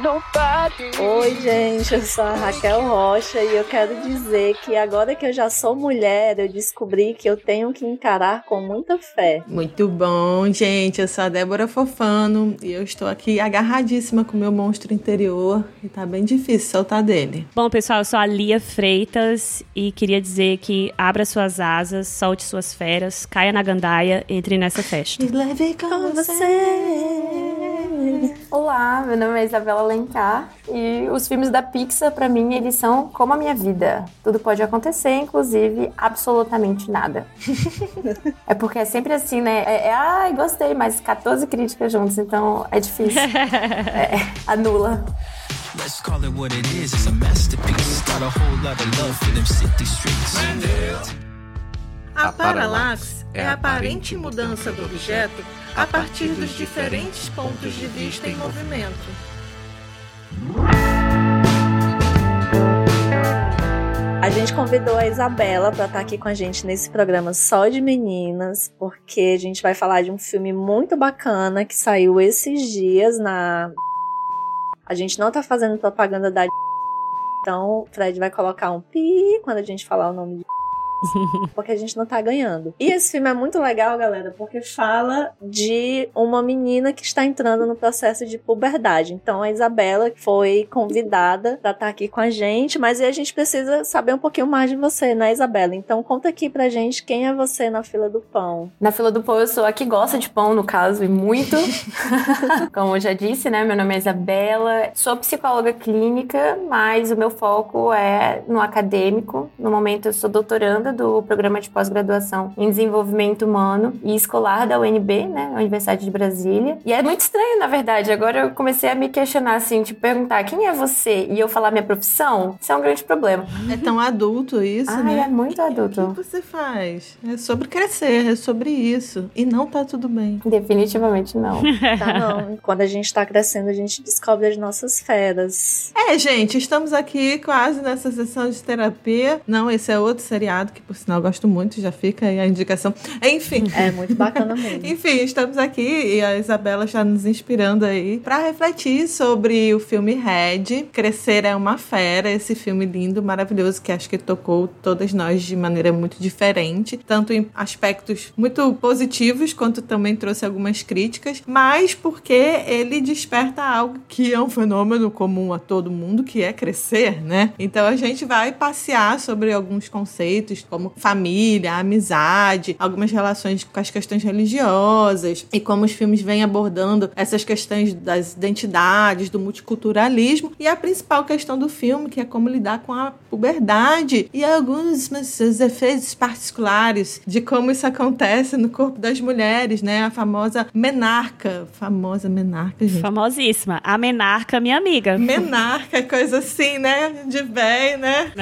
Oi, gente, eu sou a Raquel Rocha e eu quero dizer que agora que eu já sou mulher, eu descobri que eu tenho que encarar com muita fé. Muito bom, gente. Eu sou a Débora Fofano e eu estou aqui agarradíssima com o meu monstro interior e tá bem difícil soltar dele. Bom, pessoal, eu sou a Lia Freitas e queria dizer que abra suas asas, solte suas feras, caia na gandaia, entre nessa festa. E leve com você. Olá, meu nome é Isabela Lencar e os filmes da Pixar, para mim, eles são como a minha vida. Tudo pode acontecer, inclusive absolutamente nada. é porque é sempre assim, né? É, é ai, gostei, mas 14 críticas juntos, então é difícil. é, anula. Let's call it what it is, it's a masterpiece. Got a whole lot of love for them city streets. A paralaxe é a aparente mudança do objeto a partir dos diferentes pontos de vista em movimento. A gente convidou a Isabela para estar aqui com a gente nesse programa só de meninas, porque a gente vai falar de um filme muito bacana que saiu esses dias na. A gente não tá fazendo propaganda da. Então, o Fred vai colocar um pi quando a gente falar o nome de porque a gente não tá ganhando. E esse filme é muito legal, galera, porque fala de uma menina que está entrando no processo de puberdade. Então a Isabela foi convidada para estar tá aqui com a gente, mas a gente precisa saber um pouquinho mais de você, né, Isabela? Então conta aqui pra gente quem é você na fila do pão. Na fila do pão eu sou a que gosta de pão, no caso, e muito. Como eu já disse, né, meu nome é Isabela, sou psicóloga clínica, mas o meu foco é no acadêmico. No momento eu sou doutoranda do programa de pós-graduação em desenvolvimento humano e escolar da UNB, né, Universidade de Brasília. E é muito estranho, na verdade. Agora eu comecei a me questionar assim, tipo, perguntar quem é você e eu falar minha profissão, isso é um grande problema. É tão adulto isso, Ai, né? é muito adulto. O que você faz? É sobre crescer, é sobre isso. E não tá tudo bem. Definitivamente não. tá não. Quando a gente tá crescendo, a gente descobre as nossas feras. É, gente, estamos aqui quase nessa sessão de terapia. Não, esse é outro seriado que por sinal gosto muito, já fica aí a indicação. Enfim. É muito bacana mesmo. Enfim, estamos aqui e a Isabela está nos inspirando aí para refletir sobre o filme Red. Crescer é uma fera, esse filme lindo, maravilhoso que acho que tocou todas nós de maneira muito diferente, tanto em aspectos muito positivos quanto também trouxe algumas críticas, mas porque ele desperta algo que é um fenômeno comum a todo mundo, que é crescer, né? Então a gente vai passear sobre alguns conceitos, como família, amizade, algumas relações com as questões religiosas e como os filmes vêm abordando essas questões das identidades, do multiculturalismo e a principal questão do filme, que é como lidar com a puberdade e alguns seus efeitos particulares de como isso acontece no corpo das mulheres, né? A famosa menarca, famosa menarca, gente. Famosíssima. A menarca, minha amiga. Menarca, coisa assim, né? De bem, né?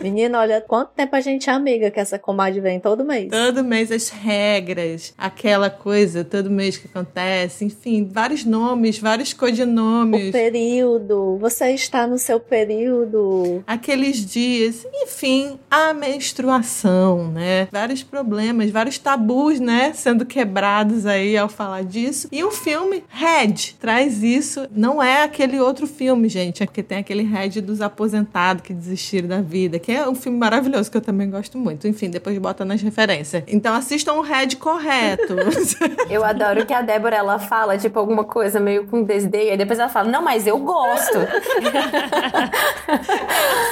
Menina, olha quanto tempo a gente é amiga que essa comadre vem todo mês. Todo mês as regras, aquela coisa, todo mês que acontece, enfim, vários nomes, vários codinomes. O período, você está no seu período. Aqueles dias, enfim, a menstruação, né? Vários problemas, vários tabus, né? Sendo quebrados aí ao falar disso. E o filme Red traz isso. Não é aquele outro filme, gente, é porque tem aquele Red dos aposentados que desistiram da vida, que é um filme maravilhoso que eu também gosto muito muito. Enfim, depois bota nas referências. Então assistam o Red correto. eu adoro que a Débora ela fala, tipo, alguma coisa meio com desdém, e depois ela fala, não, mas eu gosto.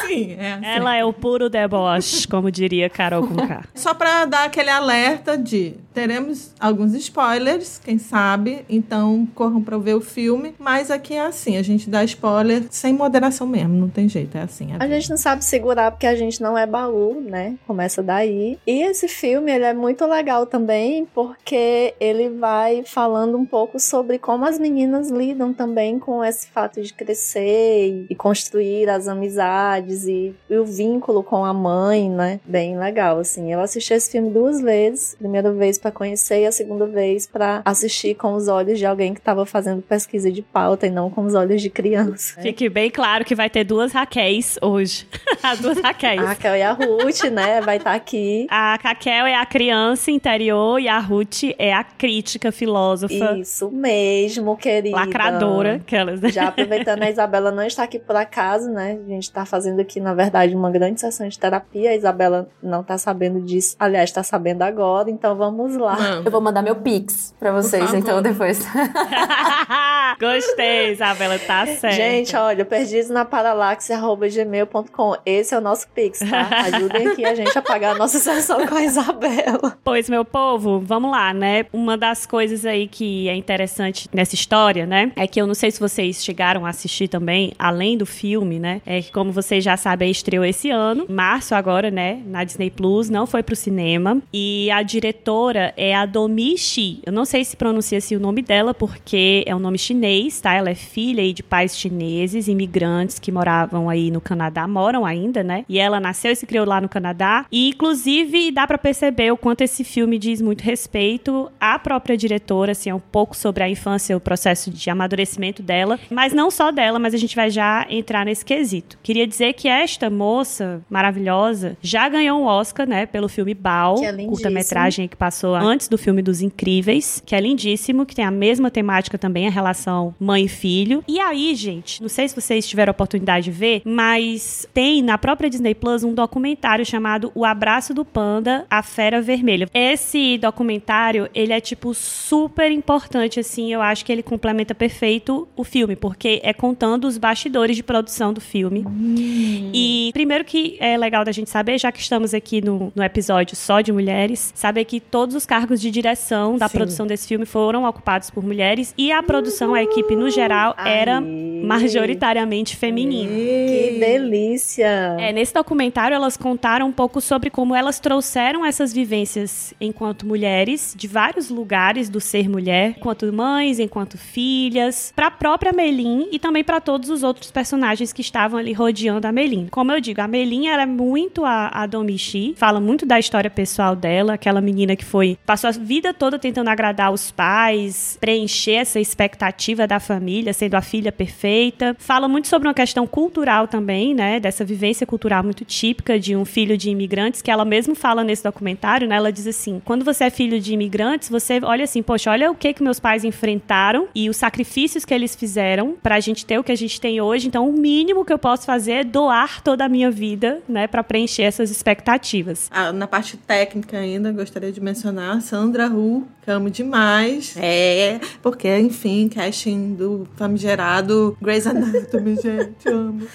Sim, é assim. Ela é o puro deboche, como diria Carol com K. Só pra dar aquele alerta de teremos alguns spoilers, quem sabe, então corram pra ver o filme, mas aqui é assim, a gente dá spoiler sem moderação mesmo, não tem jeito, é assim. A, a gente não sabe segurar porque a gente não é baú, né? Começa começa daí. E esse filme, ele é muito legal também, porque ele vai falando um pouco sobre como as meninas lidam também com esse fato de crescer e construir as amizades e, e o vínculo com a mãe, né? Bem legal, assim. Eu assisti esse filme duas vezes. Primeira vez para conhecer e a segunda vez para assistir com os olhos de alguém que estava fazendo pesquisa de pauta e não com os olhos de criança. Fique bem claro que vai ter duas Raquéis hoje. As duas Raquéis. A Raquel e a Ruth, né? Vai estar tá aqui. A Raquel é a criança interior e a Ruth é a crítica filósofa. Isso mesmo, querida. Lacradora, aquelas, né? Já aproveitando, a Isabela não está aqui por acaso, né? A gente está fazendo aqui, na verdade, uma grande sessão de terapia. A Isabela não está sabendo disso. Aliás, está sabendo agora, então vamos lá. Não. Eu vou mandar meu pix para vocês, então, depois. Gostei, Isabela, tá certo. Gente, olha, perdidos na paralaxe.gmail.com. Esse é o nosso pix, tá? Ajudem aqui a gente a pagar a nossa sessão com a Isabela. Pois, meu povo, vamos lá, né? Uma das coisas aí que é interessante nessa história, né? É que eu não sei se vocês chegaram a assistir também, além do filme, né? É que, como vocês já sabem, estreou esse ano, março agora, né? Na Disney Plus, não foi pro cinema. E a diretora é a Domi Shi. Eu não sei se pronuncia assim o nome dela, porque é um nome chinês, tá? Ela é filha aí de pais chineses, imigrantes que moravam aí no Canadá, moram ainda, né? E ela nasceu e se criou lá no Canadá. E, inclusive, dá para perceber o quanto esse filme diz muito respeito à própria diretora, assim, é um pouco sobre a infância, o processo de amadurecimento dela. Mas não só dela, mas a gente vai já entrar nesse quesito. Queria dizer que esta moça maravilhosa já ganhou um Oscar, né, pelo filme Bao, é curta-metragem que passou antes do filme dos Incríveis, que é lindíssimo, que tem a mesma temática também, a relação mãe e filho. E aí, gente, não sei se vocês tiveram a oportunidade de ver, mas tem na própria Disney Plus um documentário chamado O Abraço do Panda, a Fera Vermelha. Esse documentário, ele é tipo super importante assim, eu acho que ele complementa perfeito o filme, porque é contando os bastidores de produção do filme. Hum. E primeiro que é legal da gente saber, já que estamos aqui no, no episódio só de mulheres, saber que todos os cargos de direção da Sim. produção desse filme foram ocupados por mulheres e a produção, a equipe no geral, era majoritariamente feminina. Que delícia! É, nesse documentário elas contaram um pouco sobre como elas trouxeram essas vivências enquanto mulheres de vários lugares do ser mulher, enquanto mães, enquanto filhas, para a própria Melin e também para todos os outros personagens que estavam ali rodeando a Melin. Como eu digo, a Melin era muito a, a Domichi, fala muito da história pessoal dela, aquela menina que foi passou a vida toda tentando agradar os pais, preencher essa expectativa da família, sendo a filha perfeita. Fala muito sobre uma questão cultural também, né, dessa vivência cultural muito típica de um filho de imigrantes que ela mesmo fala nesse documentário, né? Ela diz assim: "Quando você é filho de imigrantes, você olha assim, poxa, olha o que que meus pais enfrentaram e os sacrifícios que eles fizeram para a gente ter o que a gente tem hoje. Então, o mínimo que eu posso fazer é doar toda a minha vida, né, para preencher essas expectativas. Ah, na parte técnica ainda, gostaria de mencionar Sandra Hu, que amo demais. É, porque, enfim, casting do famigerado Grey's Anatomy, gente, amo.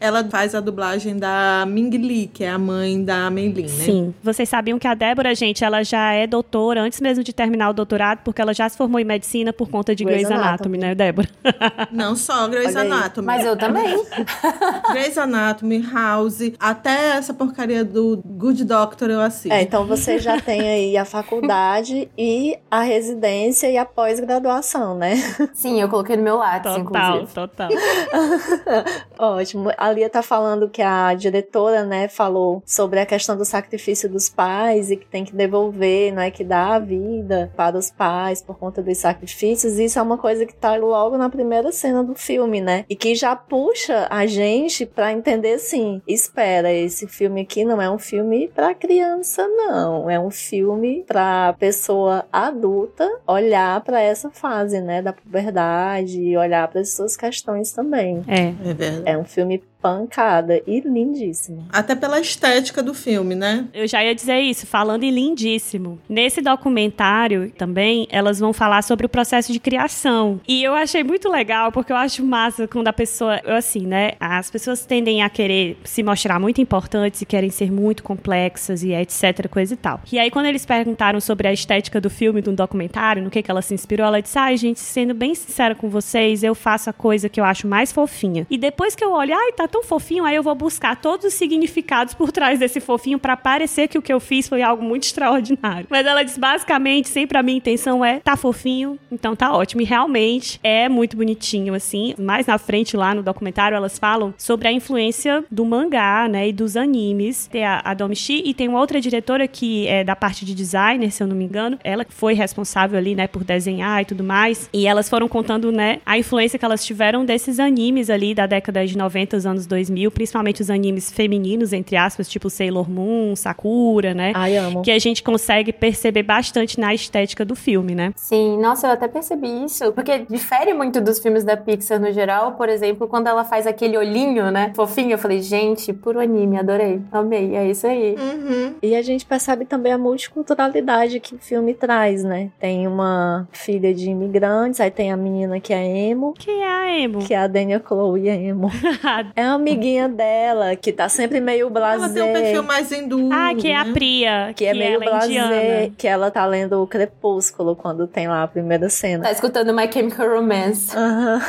Ela faz a dublagem da Ming Li, que é a mãe da Meilin, né? Sim. Vocês sabiam que a Débora, gente, ela já é doutora antes mesmo de terminar o doutorado, porque ela já se formou em medicina por conta de Grey's, Grey's Anatomy, Anatomy, né, Débora? Não só Grey's Anatomy. Mas eu também. Grey's Anatomy, House, até essa porcaria do Good Doctor eu assisto. É, então você já tem aí a faculdade e a residência e a pós-graduação, né? Sim, eu coloquei no meu lápis, total, inclusive. Total, Ótimo. A Lia tá falando que a diretora, né, falou sobre a questão do sacrifício dos pais e que tem que devolver, não é que dá a vida para os pais por conta dos sacrifícios. Isso é uma coisa que tá logo na primeira cena do filme, né? E que já puxa a gente para entender assim, espera, esse filme aqui não é um filme para criança não, é um filme para pessoa adulta olhar para essa fase, né, da puberdade e olhar para as suas questões também. É. É verdade. É um filme костюме pancada e lindíssimo. Até pela estética do filme, né? Eu já ia dizer isso, falando em lindíssimo. Nesse documentário também, elas vão falar sobre o processo de criação. E eu achei muito legal, porque eu acho massa quando a pessoa, eu assim, né? As pessoas tendem a querer se mostrar muito importantes e querem ser muito complexas e etc, coisa e tal. E aí, quando eles perguntaram sobre a estética do filme, do documentário, no que, que ela se inspirou, ela disse: ai, ah, gente, sendo bem sincera com vocês, eu faço a coisa que eu acho mais fofinha. E depois que eu olho, ai, tá tão fofinho, aí eu vou buscar todos os significados por trás desse fofinho para parecer que o que eu fiz foi algo muito extraordinário. Mas ela diz basicamente, sempre a minha intenção é tá fofinho, então tá ótimo. E realmente é muito bonitinho, assim. Mais na frente, lá no documentário, elas falam sobre a influência do mangá, né, e dos animes. Tem a, a Domichi e tem uma outra diretora que é da parte de designer, se eu não me engano. Ela foi responsável ali, né, por desenhar e tudo mais. E elas foram contando, né, a influência que elas tiveram desses animes ali da década de 90, os anos 2000, principalmente os animes femininos, entre aspas, tipo Sailor Moon, Sakura, né? Ai, amo. Que a gente consegue perceber bastante na estética do filme, né? Sim, nossa, eu até percebi isso, porque difere muito dos filmes da Pixar no geral, por exemplo, quando ela faz aquele olhinho, né, fofinho, eu falei, gente, puro anime, adorei, amei, é isso aí. Uhum. E a gente percebe também a multiculturalidade que o filme traz, né? Tem uma filha de imigrantes, aí tem a menina que é emo, Que é a Emo. que é a Daniel Chloe é emo. É uma amiguinha dela, que tá sempre meio Ela tem um perfil mais hindu. ah, que é a né? Priya. Que é meio ela indiana. blasé, que ela tá lendo o Crepúsculo quando tem lá a primeira cena. Tá escutando My Chemical Romance.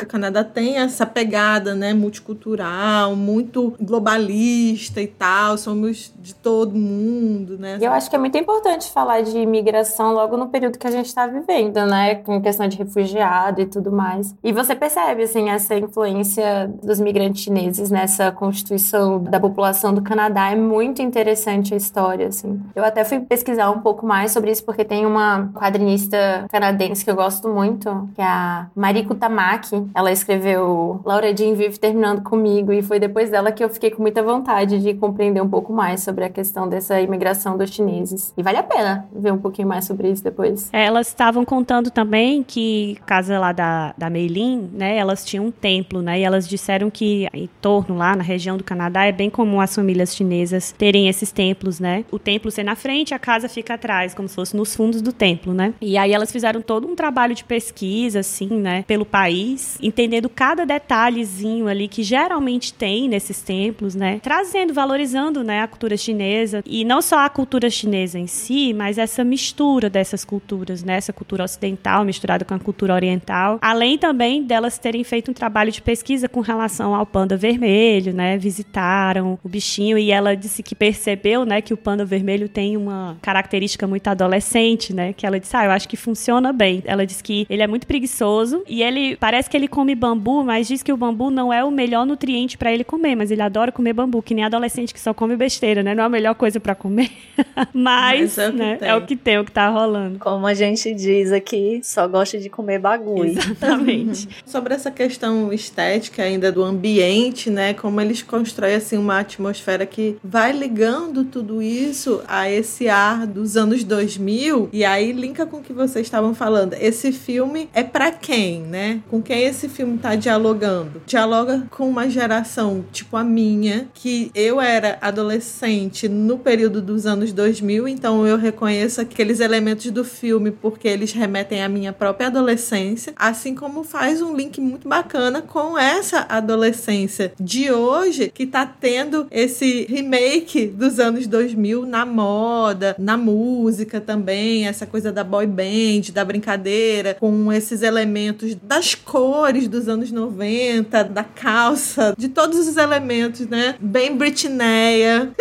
O Canadá tem essa pegada, né, multicultural, muito globalista e tal, somos de todo mundo, né? E eu acho que é muito importante falar de imigração logo no período que a gente está vivendo, né? Com questão de refugiado e tudo mais. E você percebe, assim, essa influência dos migrantes chineses nessa constituição da população do Canadá. É muito interessante a história, assim. Eu até fui pesquisar um pouco mais sobre isso, porque tem uma quadrinista canadense que eu gosto muito, que é a Mariko Tamaki. Ela escreveu Laura Jean Vive Terminando Comigo, e foi depois dela que eu fiquei com muita vontade de compreender um pouco mais sobre a questão dessa imigração dos chineses. E vale a pena ver um pouquinho mais sobre isso depois. É, Elas estavam contando também que, casa lá da, da Meilin, né, elas tinham um templo, né, e elas disseram que em lá, na região do Canadá, é bem comum as famílias chinesas terem esses templos, né, o templo ser na frente, a casa fica atrás, como se fosse nos fundos do templo, né, e aí elas fizeram todo um trabalho de pesquisa, assim, né, pelo país, entendendo cada detalhezinho ali que geralmente tem nesses templos, né, trazendo, valorizando, né, a cultura chinesa, e não só a cultura chinesa em si, mas essa mistura dessas culturas, né? Essa cultura ocidental misturada com a cultura oriental. Além também delas terem feito um trabalho de pesquisa com relação ao panda vermelho, né? Visitaram o bichinho e ela disse que percebeu, né, que o panda vermelho tem uma característica muito adolescente, né? Que ela disse, ah, eu acho que funciona bem. Ela disse que ele é muito preguiçoso e ele parece que ele come bambu, mas diz que o bambu não é o melhor nutriente para ele comer, mas ele adora comer bambu, que nem adolescente que só come besteira, né? Não é a melhor coisa para comer. mas, Mas é o que né, tem. é o que tem, o que tá rolando. Como a gente diz aqui, só gosta de comer bagulho. Exatamente. Sobre essa questão estética ainda do ambiente, né? Como eles constroem assim uma atmosfera que vai ligando tudo isso a esse ar dos anos 2000 e aí linka com o que vocês estavam falando. Esse filme é pra quem, né? Com quem esse filme tá dialogando? Dialoga com uma geração tipo a minha, que eu era adolescente no período dos anos 2000, então eu reconheço aqueles elementos do filme porque eles remetem à minha própria adolescência, assim como faz um link muito bacana com essa adolescência de hoje que tá tendo esse remake dos anos 2000 na moda, na música também, essa coisa da boy band, da brincadeira, com esses elementos das cores dos anos 90, da calça, de todos os elementos, né? Bem Britneia.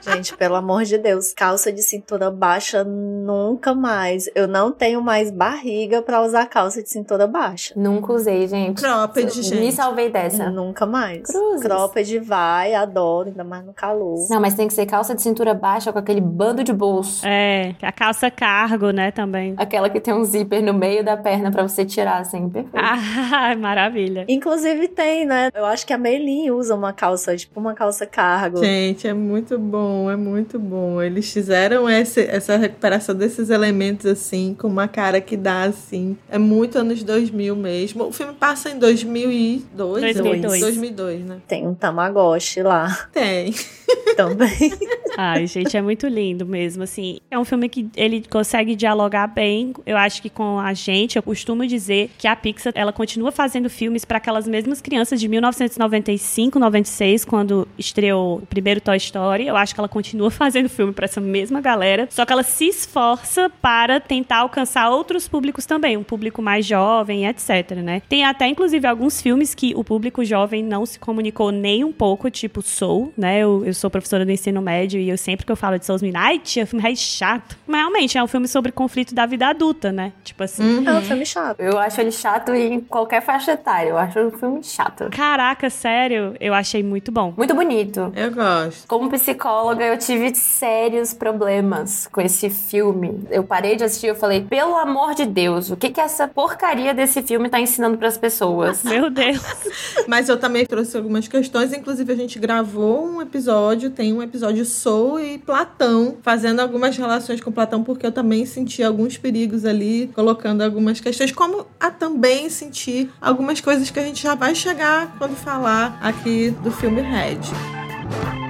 Gente, pelo amor de Deus, calça de cintura baixa nunca mais. Eu não tenho mais barriga pra usar calça de cintura baixa. Nunca usei, gente. Cropped, Me gente. salvei dessa. Nunca mais. Cruzes. Cropped vai, adoro, ainda mais no calor. Não, mas tem que ser calça de cintura baixa com aquele bando de bolso. É, a calça cargo, né, também. Aquela que tem um zíper no meio da perna pra você tirar, assim, perfeito. Ah, maravilha. Inclusive tem, né? Eu acho que a Meilin usa uma calça, tipo uma calça cargo. Gente, é muito bom, é muito bom. Eles fizeram esse, essa recuperação desses elementos assim, com uma cara que dá assim. É muito anos 2000 mesmo. O filme passa em 2002, 2002. 2002, né? Tem um Tamagotchi lá Tem. também. Ai, gente, é muito lindo mesmo, assim. É um filme que ele consegue dialogar bem, eu acho que com a gente. Eu costumo dizer que a Pixar, ela continua fazendo filmes para aquelas mesmas crianças de 1995, 96, quando estreou o primeiro Toy Story. Eu acho que ela continua fazendo filme para essa mesma galera, só que ela se esforça para tentar alcançar outros públicos também, um público mais jovem, etc, né? Tem até inclusive alguns filmes que o público jovem não se comunicou nem um pouco, tipo Soul, né? Eu, eu sou professora do ensino médio e eu sempre que eu falo de Soul, me ai, tia, filme é chato. Mas realmente é um filme sobre conflito da vida adulta, né? Tipo assim. Uhum. É um filme chato. Eu acho ele chato em qualquer faixa etária. Eu acho um filme chato. Caraca, sério, eu achei muito bom. Muito bonito. Eu gosto. Como psicóloga, eu tive sérios problemas com esse filme. Eu parei de assistir e falei, pelo amor de Deus, o que que essa porcaria desse filme tá ensinando para as pessoas? Meu Deus. Mas eu também trouxe algumas questões, inclusive a gente gravou um episódio, tem um episódio Soul e Platão, fazendo algumas relações com Platão, porque eu também senti alguns perigos ali, colocando algumas questões, como a também sentir algumas coisas que a gente já vai chegar quando falar aqui do filme Red.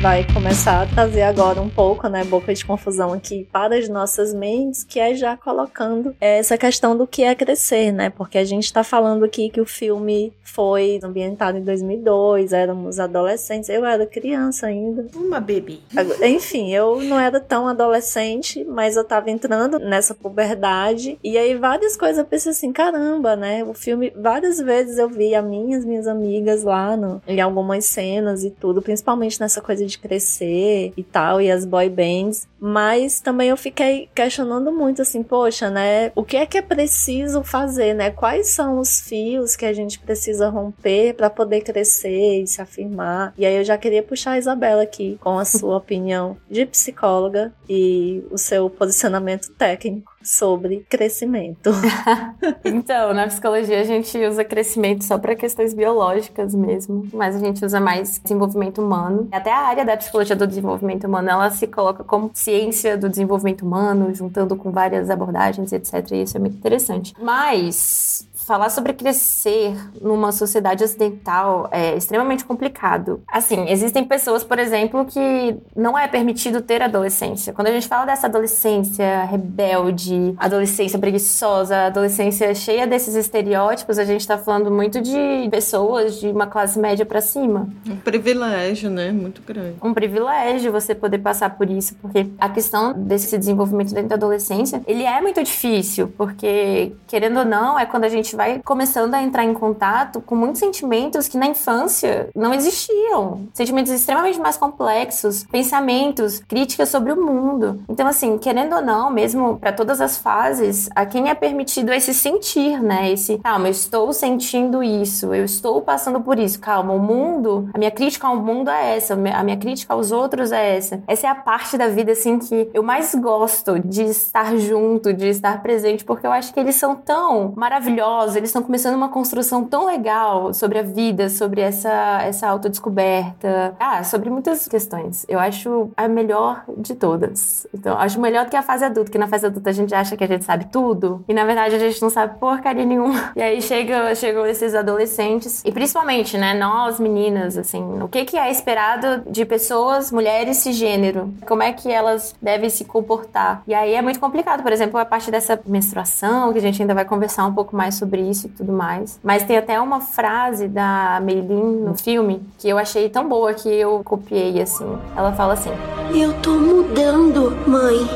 Vai começar a trazer agora um pouco, né, boca de confusão aqui para as nossas mentes, que é já colocando essa questão do que é crescer, né? Porque a gente está falando aqui que o filme foi ambientado em 2002, éramos adolescentes, eu era criança ainda. Uma bebê. Enfim, eu não era tão adolescente, mas eu tava entrando nessa puberdade e aí várias coisas eu pensei assim, caramba, né? O filme, várias vezes eu vi a minhas, minhas amigas lá no, em algumas cenas e tudo, principalmente nessa coisa de crescer e tal, e as boy bands. Mas também eu fiquei questionando muito assim, poxa, né? O que é que é preciso fazer, né? Quais são os fios que a gente precisa romper para poder crescer e se afirmar? E aí eu já queria puxar a Isabela aqui com a sua opinião de psicóloga e o seu posicionamento técnico sobre crescimento. então, na psicologia a gente usa crescimento só para questões biológicas mesmo, mas a gente usa mais desenvolvimento humano. Até a área da psicologia do desenvolvimento humano, ela se coloca como ciência do desenvolvimento humano, juntando com várias abordagens, etc. E isso é muito interessante. Mas falar sobre crescer numa sociedade ocidental é extremamente complicado. Assim, existem pessoas, por exemplo, que não é permitido ter adolescência. Quando a gente fala dessa adolescência rebelde, adolescência preguiçosa, adolescência cheia desses estereótipos, a gente tá falando muito de pessoas de uma classe média para cima. Um privilégio, né? Muito grande. Um privilégio você poder passar por isso, porque a questão desse desenvolvimento dentro da adolescência, ele é muito difícil, porque querendo ou não, é quando a gente vai começando a entrar em contato com muitos sentimentos que na infância não existiam. Sentimentos extremamente mais complexos, pensamentos, críticas sobre o mundo. Então, assim, querendo ou não, mesmo para todas as fases, a quem é permitido esse sentir, né? Esse, calma, eu estou sentindo isso, eu estou passando por isso. Calma, o mundo, a minha crítica ao mundo é essa, a minha crítica aos outros é essa. Essa é a parte da vida, assim, que eu mais gosto de estar junto, de estar presente, porque eu acho que eles são tão maravilhosos eles estão começando uma construção tão legal sobre a vida, sobre essa, essa autodescoberta. Ah, sobre muitas questões. Eu acho a melhor de todas. Então, acho melhor do que a fase adulta, que na fase adulta a gente acha que a gente sabe tudo, e na verdade a gente não sabe porcaria nenhuma. E aí chega, chegam esses adolescentes, e principalmente, né, nós meninas, assim, o que, que é esperado de pessoas, mulheres cisgênero? Como é que elas devem se comportar? E aí é muito complicado, por exemplo, a parte dessa menstruação, que a gente ainda vai conversar um pouco mais sobre isso e tudo mais. Mas tem até uma frase da Meilin no filme que eu achei tão boa que eu copiei assim. Ela fala assim: Eu tô mudando, mãe.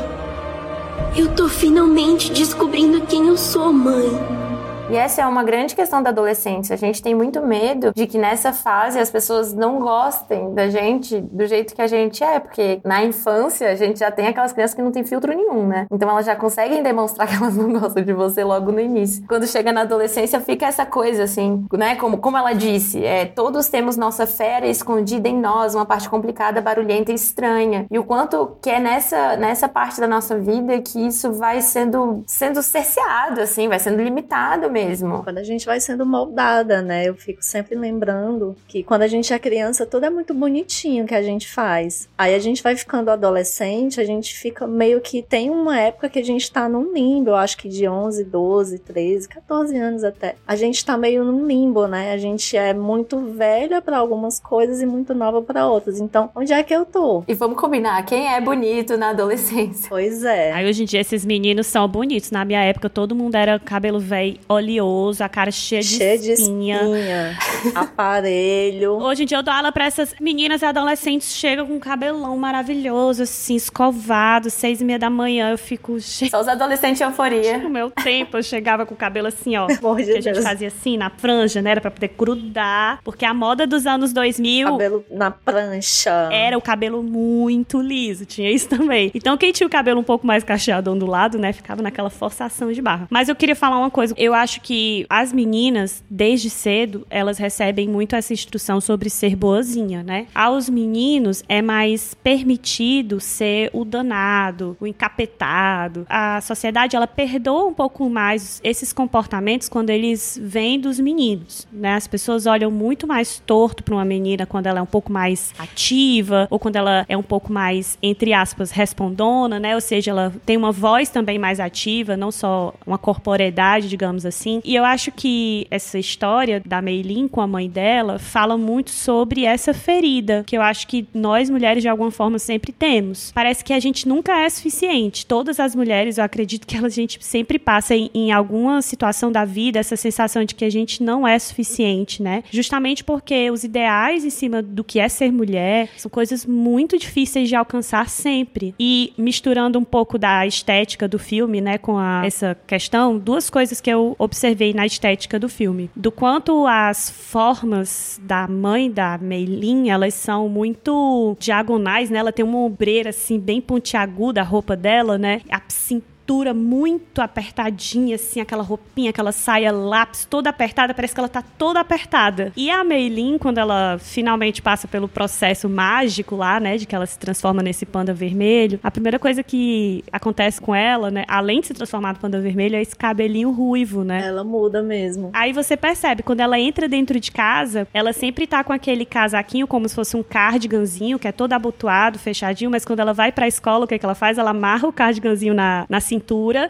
Eu tô finalmente descobrindo quem eu sou, mãe. E essa é uma grande questão da adolescência. A gente tem muito medo de que nessa fase as pessoas não gostem da gente do jeito que a gente é, porque na infância a gente já tem aquelas crianças que não tem filtro nenhum, né? Então elas já conseguem demonstrar que elas não gostam de você logo no início. Quando chega na adolescência fica essa coisa assim, né? Como, como ela disse, é, todos temos nossa fera escondida em nós, uma parte complicada, barulhenta e estranha. E o quanto que é nessa, nessa parte da nossa vida que isso vai sendo, sendo cerceado, assim, vai sendo limitado mesmo. Quando a gente vai sendo moldada, né? Eu fico sempre lembrando que quando a gente é criança, tudo é muito bonitinho que a gente faz. Aí a gente vai ficando adolescente, a gente fica meio que tem uma época que a gente tá num limbo, eu acho que de 11, 12, 13, 14 anos até. A gente tá meio num limbo, né? A gente é muito velha para algumas coisas e muito nova para outras. Então, onde é que eu tô? E vamos combinar, quem é bonito na adolescência? Pois é. Aí hoje em dia esses meninos são bonitos. Na minha época todo mundo era cabelo velho, oleoso, a cara cheia de Cheia de espinha. espinha, aparelho. Hoje em dia eu dou aula pra essas meninas e adolescentes chegam com um cabelão maravilhoso, assim, escovado, seis e meia da manhã. Eu fico, Só os adolescentes em euforia. no meu tempo eu chegava com o cabelo assim, ó. Amor de que a gente fazia assim, na franja, né? Era pra poder grudar. Porque a moda dos anos 2000 Cabelo na prancha. era o cabelo muito liso, tinha isso também. Então, quem tinha o cabelo um pouco mais cacheado ondulado, né, ficava naquela forçação de barra. Mas eu queria falar uma coisa. Eu acho que as meninas, desde cedo, elas recebem muito essa instrução sobre ser boazinha, né? Aos meninos é mais permitido ser o danado, o encapetado. A sociedade, ela perdoa um pouco mais esses comportamentos quando eles vêm dos meninos, né? As pessoas olham muito mais torto para uma menina quando ela é um pouco mais ativa ou quando ela é um pouco mais, entre aspas, respondona, né? Ou seja, ela tem uma voz também mais ativa, não só uma corporeidade, digamos assim. E eu acho que essa história da Meilin com a mãe dela fala muito sobre essa ferida, que eu acho que nós mulheres de alguma forma sempre temos. Parece que a gente nunca é suficiente. Todas as mulheres, eu acredito que a gente sempre passa em, em alguma situação da vida essa sensação de que a gente não é suficiente, né? Justamente porque os ideais em cima do que é ser mulher são coisas muito difíceis de alcançar sempre. E misturando um pouco da estética do filme, né, com a- essa questão, duas coisas que eu na estética do filme. Do quanto as formas da mãe da Meilin, elas são muito diagonais, né? Ela tem uma ombreira assim bem pontiaguda a roupa dela, né? A cintura muito apertadinha, assim, aquela roupinha, aquela saia lápis toda apertada, parece que ela tá toda apertada. E a Meilin, quando ela finalmente passa pelo processo mágico lá, né, de que ela se transforma nesse panda vermelho, a primeira coisa que acontece com ela, né, além de se transformar no panda vermelho, é esse cabelinho ruivo, né? Ela muda mesmo. Aí você percebe, quando ela entra dentro de casa, ela sempre tá com aquele casaquinho como se fosse um cardiganzinho, que é todo abotoado, fechadinho, mas quando ela vai pra escola, o que, é que ela faz? Ela amarra o cardiganzinho na, na cintura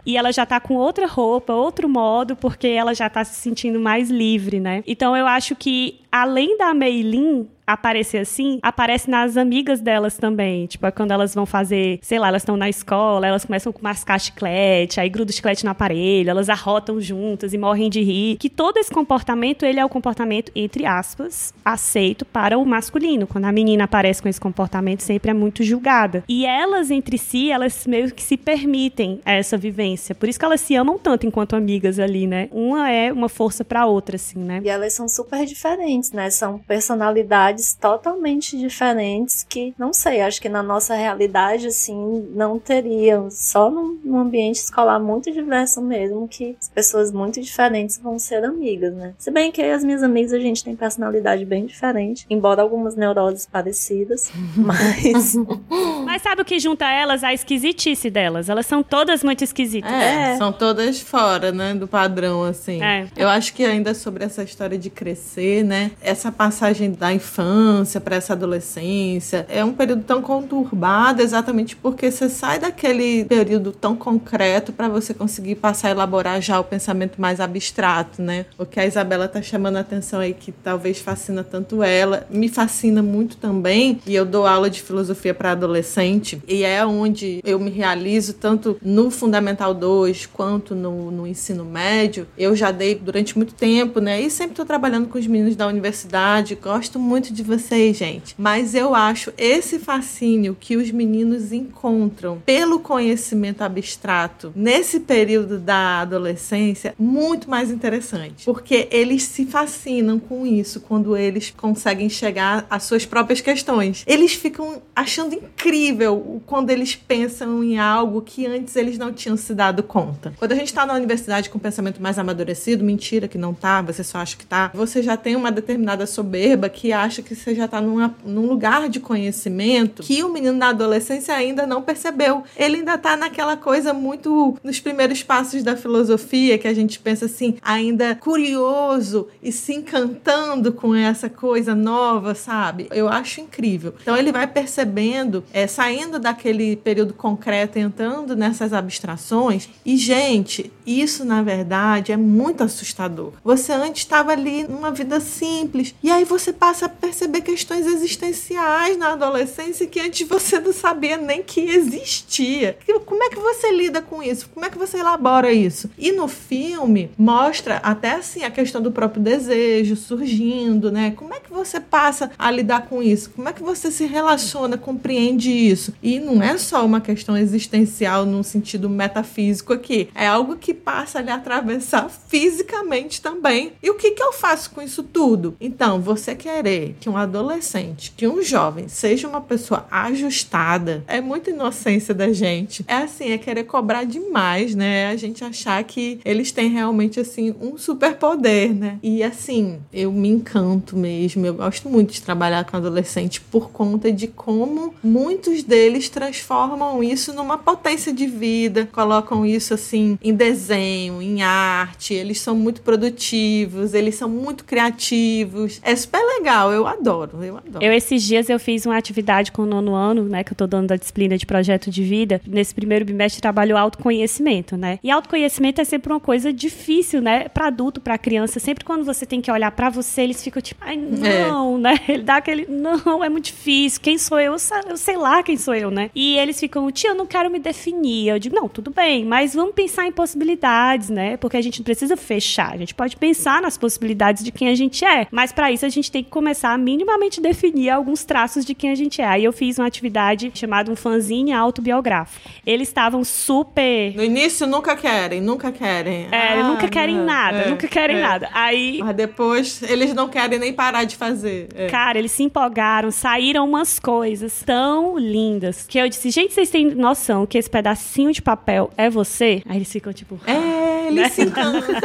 e ela já tá com outra roupa, outro modo, porque ela já tá se sentindo mais livre, né? Então eu acho que, além da Meilin aparecer assim, aparece nas amigas delas também. Tipo, é quando elas vão fazer, sei lá, elas estão na escola, elas começam a mascar chiclete, aí gruda o chiclete no aparelho, elas arrotam juntas e morrem de rir. Que todo esse comportamento, ele é o comportamento, entre aspas, aceito para o masculino. Quando a menina aparece com esse comportamento, sempre é muito julgada. E elas, entre si, elas meio que se permitem essa vivência. Por isso que elas se amam tanto enquanto amigas ali, né? Uma é uma força pra outra, assim, né? E elas são super diferentes, né? São personalidades totalmente diferentes que, não sei, acho que na nossa realidade, assim, não teriam. Só num, num ambiente escolar muito diverso mesmo que as pessoas muito diferentes vão ser amigas, né? Se bem que as minhas amigas a gente tem personalidade bem diferente, embora algumas neuroses parecidas, mas Mas sabe o que junta elas? A esquisitice delas. Elas são todas muito esquisitas. É, É. são todas fora, né, do padrão, assim. É. Eu acho que ainda sobre essa história de crescer, né, essa passagem da infância para essa adolescência, é um período tão conturbado exatamente porque você sai daquele período tão concreto para você conseguir passar a elaborar já o pensamento mais abstrato, né? O que a Isabela tá chamando a atenção aí que talvez fascina tanto ela, me fascina muito também, e eu dou aula de filosofia para adolescente, e é onde eu me realizo tanto no Fundamental 2 quanto no, no ensino médio. Eu já dei durante muito tempo, né? E sempre tô trabalhando com os meninos da universidade. Gosto muito de vocês, gente. Mas eu acho esse fascínio que os meninos encontram pelo conhecimento abstrato nesse período da adolescência muito mais interessante. Porque eles se fascinam com isso quando eles conseguem chegar às suas próprias questões. Eles ficam achando incrível quando eles pensam em algo que antes eles não tinham se dado conta. Quando a gente está na universidade com um pensamento mais amadurecido, mentira que não tá, você só acha que tá, você já tem uma determinada soberba que acha que você já está num lugar de conhecimento que o menino da adolescência ainda não percebeu. Ele ainda está naquela coisa muito nos primeiros passos da filosofia que a gente pensa assim, ainda curioso e se encantando com essa coisa nova, sabe? Eu acho incrível. Então ele vai percebendo, é, saindo daquele período concreto, entrando nessas abstrações. E, gente, isso na verdade é muito assustador. Você antes estava ali numa vida simples, e aí você passa a perceber questões existenciais na adolescência que antes você não sabia nem que existia. Como é que você lida com isso? Como é que você elabora isso? E no filme mostra até assim a questão do próprio desejo surgindo, né? Como é que você passa a lidar com isso? Como é que você se relaciona, compreende isso? E não é só uma questão existencial num sentido metafísico aqui, é algo que passa a lhe atravessar fisicamente também. E o que, que eu faço com isso tudo? Então, você querer que um adolescente, que um jovem seja uma pessoa ajustada, é muita inocência da gente. É assim, é querer cobrar demais, né? A gente achar que eles têm realmente assim um superpoder, né? E assim, eu me encanto mesmo. Eu gosto muito de trabalhar com adolescente por conta de como muitos deles transformam isso numa potência de vida, colocam isso assim em desenho, em arte. Eles são muito produtivos, eles são muito criativos. É super legal, eu adoro, eu adoro. Eu esses dias eu fiz uma atividade com o nono ano, né, que eu tô dando da disciplina de projeto de vida. Nesse primeiro bimestre trabalho autoconhecimento, né? E autoconhecimento é sempre uma coisa difícil, né, para adulto, para criança. Sempre quando você tem que olhar para você, eles ficam tipo, ai, não, é. né? Ele dá aquele, não, é muito difícil. Quem sou eu? Eu sei lá quem sou eu, né? E eles ficam, tia, eu não quero me definir. Eu digo, não, tudo bem, mas vamos pensar em possibilidades, né? Porque a gente não precisa fechar. A gente pode pensar nas possibilidades de quem a gente é. Mas para isso a gente tem que começar a minimamente definir alguns traços de quem a gente é. Aí eu fiz uma atividade chamada um fanzine autobiográfico. Eles estavam super. No início nunca querem, nunca querem. É, ah, nunca querem não. nada, é, nunca querem é. nada. Aí. Mas depois eles não querem nem parar de fazer. É. Cara, eles se empolgaram, saíram umas coisas tão lindas que eu disse, gente, vocês têm noção que esse pedacinho de papel é você? Aí eles ficam tipo. É, eles né? se encantam.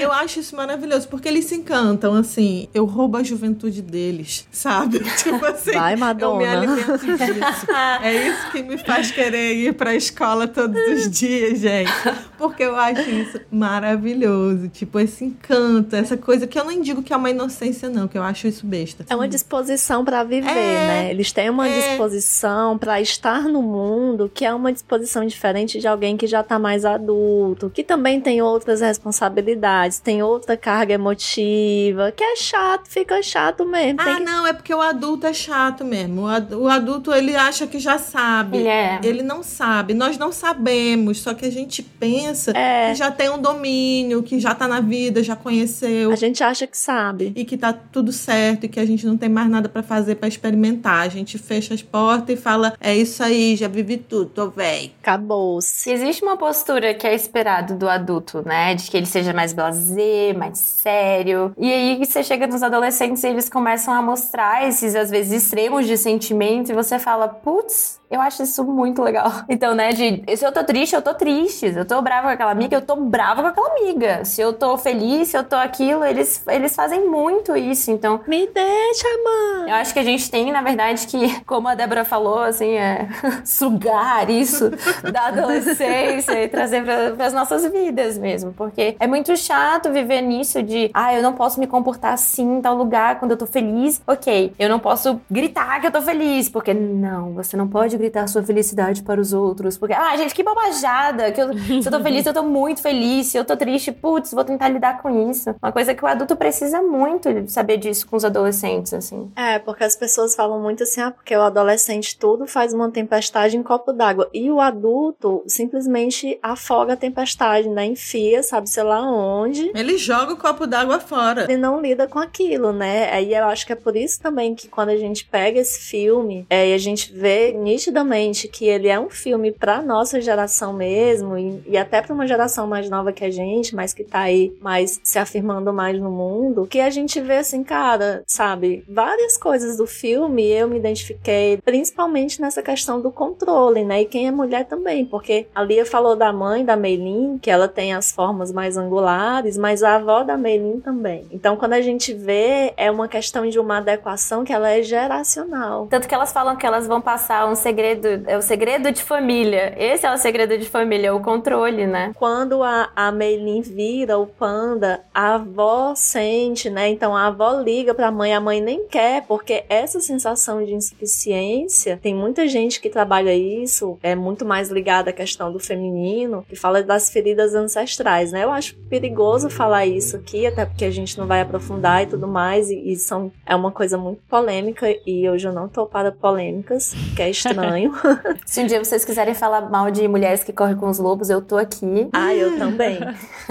eu acho isso maravilhoso, porque eles se encantam, assim. Eu roubo a juventude deles, sabe? Tipo assim. Vai, Madonna. Eu me alimento disso. é isso que me faz querer ir pra escola todos os dias, gente. Porque eu acho isso maravilhoso. Tipo, esse encanto, essa coisa que eu nem digo que é uma inocência, não, que eu acho isso besta. É uma disposição para viver, é, né? Eles têm uma é. disposição para estar no mundo que é uma disposição diferente de alguém que já tá mais adulto, que também tem outras responsabilidades, tem outra carga emotiva, que é chato, fica chato mesmo. Ah, que... não, é porque o adulto é chato mesmo. O adulto, ele acha que já sabe. Ele é. Ele não sabe. Nós não sabemos, só que a gente pensa é. que já tem um domínio, que já tá na vida, já conheceu. A gente acha que sabe. E que tá tudo certo e que a gente não tem mais nada para fazer para experimentar. A gente fecha as portas e fala: é isso aí, já vivi tudo, tô velho. Acabou-se. Existe uma postura que é esperado do adulto, né? De que ele seja mais blazer, mais sério. E aí você chega nos adolescentes e eles começam a mostrar esses, às vezes, extremos de sentimento e você fala: putz, eu acho isso muito legal. Então, né, de se eu tô triste, eu tô triste. Se eu tô brava com aquela amiga, eu tô brava com aquela amiga. Se eu tô feliz, se eu tô aquilo, eles, eles fazem muito isso. Então. Me deixa, mãe. Eu acho que a gente tem, na verdade, que, como a Débora falou, assim, é sugar isso da adolescência e trazer para as nossas vidas mesmo. Porque é muito chato viver nisso de, ah, eu não posso me comportar assim em tal lugar quando eu tô feliz. Ok, eu não posso gritar que eu tô feliz, porque não, você não pode gritar sua felicidade para os outros. Porque, ah, gente, que bobajada. Que eu, se eu tô feliz, eu tô muito feliz. Se eu tô triste, putz, vou tentar lidar com isso. Uma coisa que o adulto precisa muito saber disso com os adolescentes, assim. É, porque as pessoas falam muito assim, ah, porque o adolescente tudo faz uma tempestade em copo d'água. E o adulto simplesmente afoga a tempestade, né? Enfia, sabe sei lá onde. Ele joga o copo d'água fora. Ele não lida com aquilo, né? Aí eu acho que é por isso também que quando a gente pega esse filme é, e a gente vê nitidamente que ele é um filme pra nossa geração mesmo e, e até pra uma geração mais nova que a gente, mas que tá aí mais se afirmando mais no mundo, que a gente vê assim, cara, sabe, várias coisas do filme eu me identifiquei, principalmente nessa questão do controle, né? E quem é mulher também, porque a Lia falou da mãe da Meilin, que ela tem as formas mais angulares, mas a avó da Meilin também. Então, quando a gente vê, é uma questão de uma adequação que ela é geracional. Tanto que elas falam que elas vão passar um segredo, é o segredo de família. Esse é o segredo de família, o controle, né? Quando a, a Meilin vira o panda, a avó sente, né? Então a avó liga pra mãe, a mãe nem quer, porque essa sensação de insuficiência, tem muita gente que trabalha isso, é muito mais ligada à questão do feminino, que fala das feridas ancestrais, né? Eu acho perigoso falar isso aqui, até porque a gente não vai aprofundar e tudo mais, e, e são, é uma coisa muito polêmica, e hoje eu não tô para polêmicas, que é estranho. Se um dia vocês quiserem falar mal de mulheres que correm com os lobos, eu tô aqui. Ah, eu também.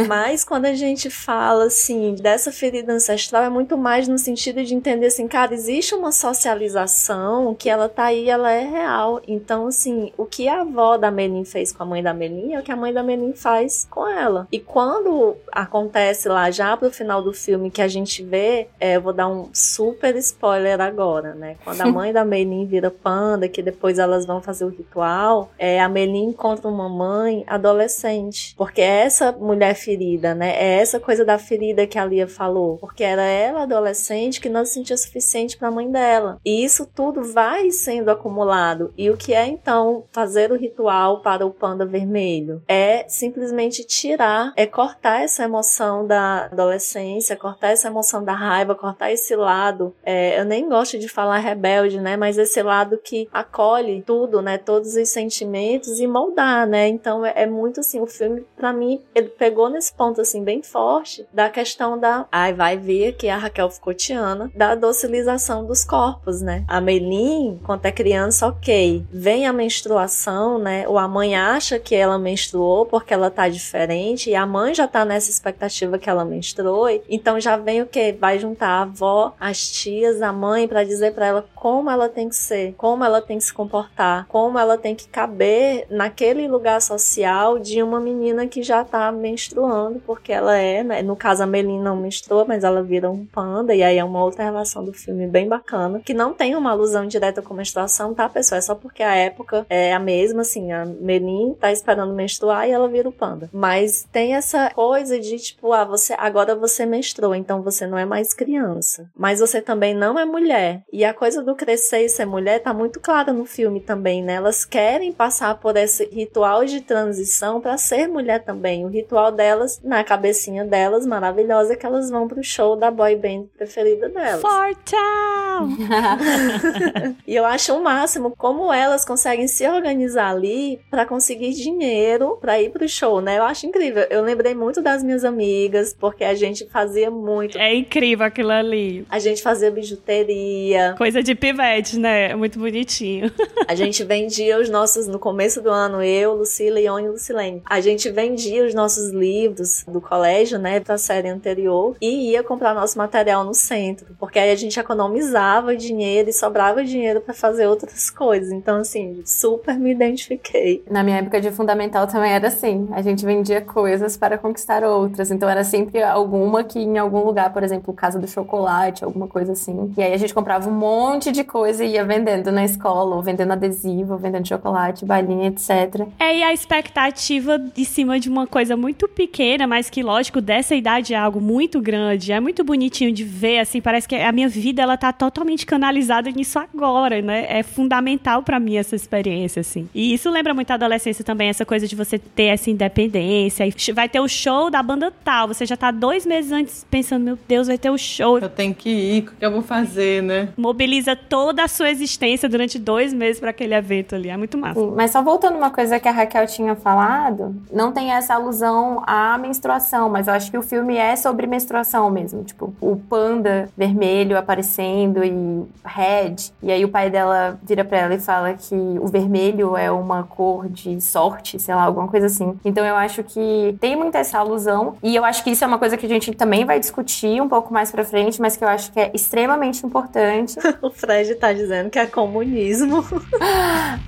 Mas quando a gente fala, assim, dessa ferida ancestral, é muito mais no sentido de entender, assim, cara, existe uma socialização que ela tá aí, ela é real. Então, assim, o que a avó da Melin fez com a mãe da Melin é o que a mãe da Melin faz com ela. E quando acontece lá, já pro final do filme, que a gente vê, é, eu vou dar um super spoiler agora, né? Quando a mãe da Melin vira panda, que depois elas vão fazer o ritual, é, a Melin encontra uma mãe adolescente. Porque é essa mulher ferida, né? É essa coisa da ferida que a Lia falou. Porque era ela, adolescente, que não se sentia suficiente para a mãe dela. E isso tudo vai sendo acumulado. E o que é então fazer o ritual para o panda vermelho? É simplesmente tirar, é cortar essa emoção da adolescência, cortar essa emoção da raiva, cortar esse lado. É, eu nem gosto de falar rebelde, né? Mas esse lado que acolhe tudo, né? Todos os sentimentos e moldar, né? Então é, é muito assim, o filme, para mim, ele pegou nesse ponto assim bem forte da questão da. Ai, vai ver que a Raquel ficou tiana, da docilização dos corpos, né? A Melin, quando é criança, ok. Vem a menstruação, né? Ou a mãe acha que ela menstruou porque ela tá diferente, e a mãe já tá nessa expectativa que ela menstruou. Então já vem o que? Vai juntar a avó, as tias, a mãe, para dizer para ela como ela tem que ser, como ela tem que se comportar, como ela tem que caber naquele lugar social de uma menina que já tá menstruando, porque ela é, né? No caso, a Melin não menstrua, mas ela vira um panda, e aí é uma outra relação do filme bem bacana, que não tem uma alusão direta com menstruação, tá, pessoal? É só porque a época é a mesma, assim, a Melin tá esperando menstruar e ela vira o panda. Mas tem essa coisa de, tipo, ah, você agora você menstrua, então você não é mais criança. Mas você também não é mulher. E a coisa do crescer e ser mulher tá muito clara no filme também, né? Elas querem passar por esse ritual de transição para ser mulher também. O ritual delas, na cabecinha delas, maravilhosa, é que elas vão pro show da boy band preferida delas. For Town! e eu acho o máximo como elas conseguem se organizar ali para conseguir dinheiro para ir pro show, né? Eu acho incrível. Eu lembrei muito das minhas amigas, porque a gente fazia muito. É incrível aquilo ali. A gente fazia bijuteria. Coisa de pivete, né? É muito bonitinho. a gente vendia os nossos, no começo do ano, eu, Lucila, Ione e Lucilene. A gente vendia os nossos livros do colégio, né, pra série anterior e ia comprar nosso material no centro, porque aí a gente economizava dinheiro e sobrava dinheiro para fazer outras coisas. Então, assim, super me identifiquei. Na minha época de fundamental também era assim. A gente vendia coisas para conquistar outras. Então era sempre alguma que em algum lugar, por exemplo, Casa do Chocolate, alguma coisa assim. E aí a gente comprava um monte de coisa e ia vendendo na escola, ou vendendo adesivo, ou vendendo chocolate, balinha, etc. É, e a expectativa de cima de uma coisa muito pequena, mas que, lógico, dessa idade é algo muito grande. É muito bonitinho de ver, assim, parece que a minha vida, ela tá totalmente canalizada nisso agora, né? É fundamental para mim essa experiência, assim. E isso lembra muito a adolescência também, essa coisa de você ter essa independência. E vai ter o show da banda tal, você já tá dois meses antes pensando, meu Deus, vai ter o show. Eu tenho que ir, o que eu vou fazer, né? Mobiliza toda a sua existência durante dois meses para aquele evento ali. É muito massa. Sim, mas só voltando uma coisa que a Raquel tinha falado, não tem essa alusão à menstruação, mas eu acho que o filme é sobre menstruação mesmo. Tipo, o panda vermelho aparecendo e red. E aí o pai dela vira pra ela e fala que o vermelho é uma cor de sorte, sei lá, alguma coisa assim. Então eu acho que que tem muita essa alusão. E eu acho que isso é uma coisa que a gente também vai discutir um pouco mais pra frente, mas que eu acho que é extremamente importante. o Fred tá dizendo que é comunismo.